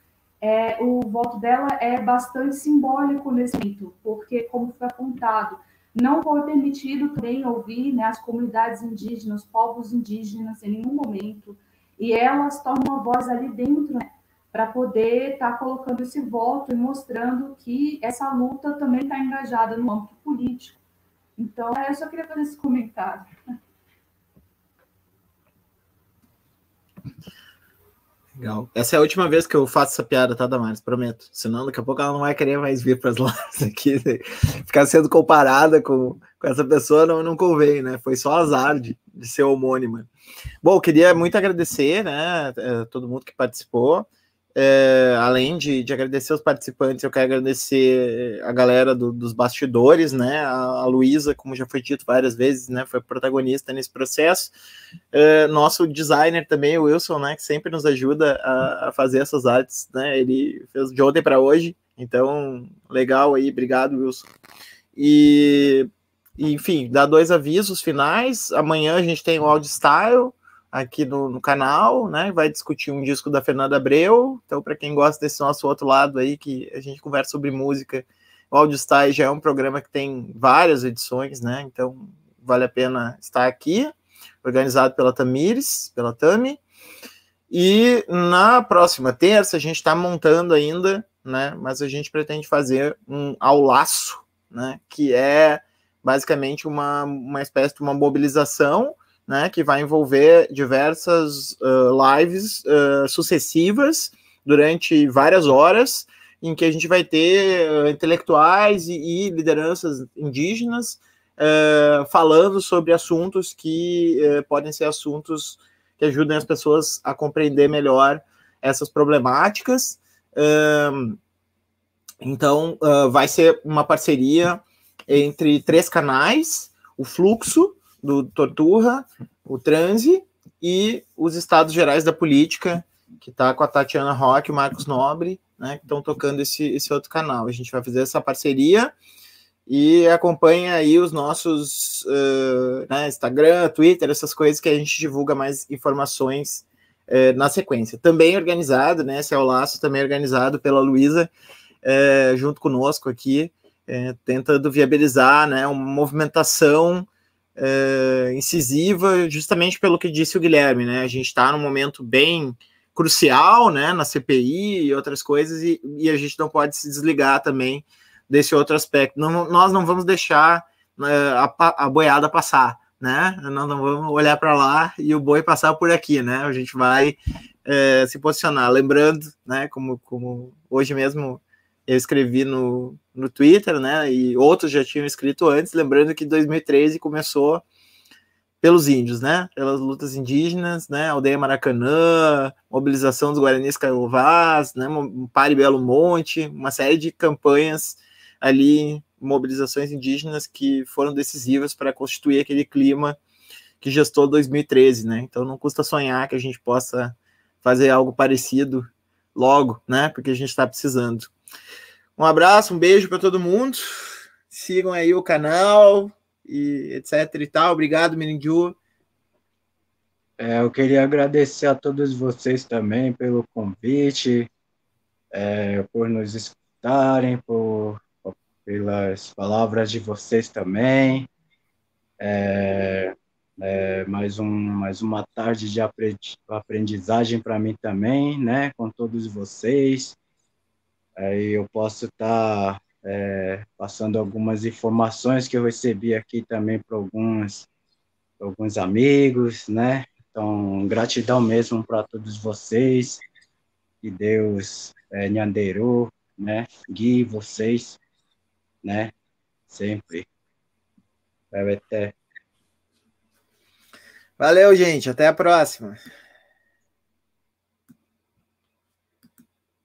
Speaker 2: é, o voto dela é bastante simbólico nesse momento, porque, como foi apontado, não foi permitido também ouvir né, as comunidades indígenas, os povos indígenas, em nenhum momento, e elas tomam uma voz ali dentro, né, para poder estar tá colocando esse voto e mostrando que essa luta também está engajada no âmbito político. Então, eu só queria fazer esse comentário.
Speaker 1: Legal. Essa é a última vez que eu faço essa piada, tá, Damares? Prometo. Senão, daqui a pouco ela não vai querer mais vir para as lives aqui. Né? Ficar sendo comparada com, com essa pessoa não, não convém, né? Foi só azar de, de ser homônima. Bom, queria muito agradecer, né, eh, todo mundo que participou. É, além de, de, agradecer os participantes, eu quero agradecer a galera do, dos bastidores, né? A, a Luísa, como já foi dito várias vezes, né? Foi protagonista nesse processo. É, nosso designer também, o Wilson, né? Que sempre nos ajuda a, a fazer essas artes, né? Ele fez de ontem para hoje, então legal aí, obrigado, Wilson. E, enfim, dá dois avisos finais. Amanhã a gente tem o Audio Style aqui no, no, canal, né? Vai discutir um disco da Fernanda Abreu. Então, para quem gosta desse nosso outro lado aí, que a gente conversa sobre música, o Audio Style já é um programa que tem várias edições, né? Então, vale a pena estar aqui, organizado pela Tamires, pela Tami. E na próxima terça a gente está montando ainda, né? Mas a gente pretende fazer um aulaço, né? Que é basicamente uma, uma espécie de uma mobilização né, que vai envolver diversas uh, lives uh, sucessivas durante várias horas, em que a gente vai ter uh, intelectuais e, e, lideranças indígenas falando sobre assuntos que podem ser assuntos que ajudem as pessoas a compreender melhor essas problemáticas. então, vai ser uma parceria entre três canais: o Fluxo, do Torturra, o Transe e os Estados Gerais da Política, que está com a Tatiana Roque o Marcos Nobre, né, que estão tocando esse, esse outro canal. A gente vai fazer essa parceria e acompanha aí os nossos uh, né, Instagram, Twitter, essas coisas que a gente divulga mais informações uh, na sequência. Também organizado, né, esse é o laço também organizado pela Luísa, uh, junto conosco aqui, tentando viabilizar né, uma movimentação é, incisiva, justamente pelo que disse o Guilherme, né? A gente está num momento bem crucial, né, na CPI e outras coisas, e, e, a gente não pode se desligar também desse outro aspecto. Não, nós não vamos deixar uh, a, a boiada passar, né? Nós não vamos olhar para lá e o boi passar por aqui, né? A gente vai é, se posicionar. Lembrando, né? Como, como hoje mesmo eu escrevi no, no Twitter, né? E outros já tinham escrito antes, lembrando que 2013 começou pelos índios, né? Pelas lutas indígenas, né? Aldeia Maracanã, mobilização dos Guaranis Caiovás, né? Pare Belo Monte, uma série de campanhas ali mobilizações indígenas que foram decisivas para constituir aquele clima que gestou 2013, né? Então não custa sonhar que a gente possa fazer algo parecido logo, né? Porque a gente está precisando. Um abraço, um beijo para todo mundo. Sigam aí o canal e etc e tal. Obrigado, Menindiu.
Speaker 4: É, eu queria agradecer a todos vocês também pelo convite, é, por nos escutarem, por pelas palavras de vocês também. É, é, mais, um, mais uma tarde de aprendizagem para mim também, né? Com todos vocês. Aí eu posso estar tá, é, passando algumas informações que eu recebi aqui também para alguns, alguns amigos, né? Então, gratidão mesmo para todos vocês. Que Deus é, Nhanderu, né? Guie vocês né? Sempre. Vai até.
Speaker 1: Valeu, gente. Até a próxima.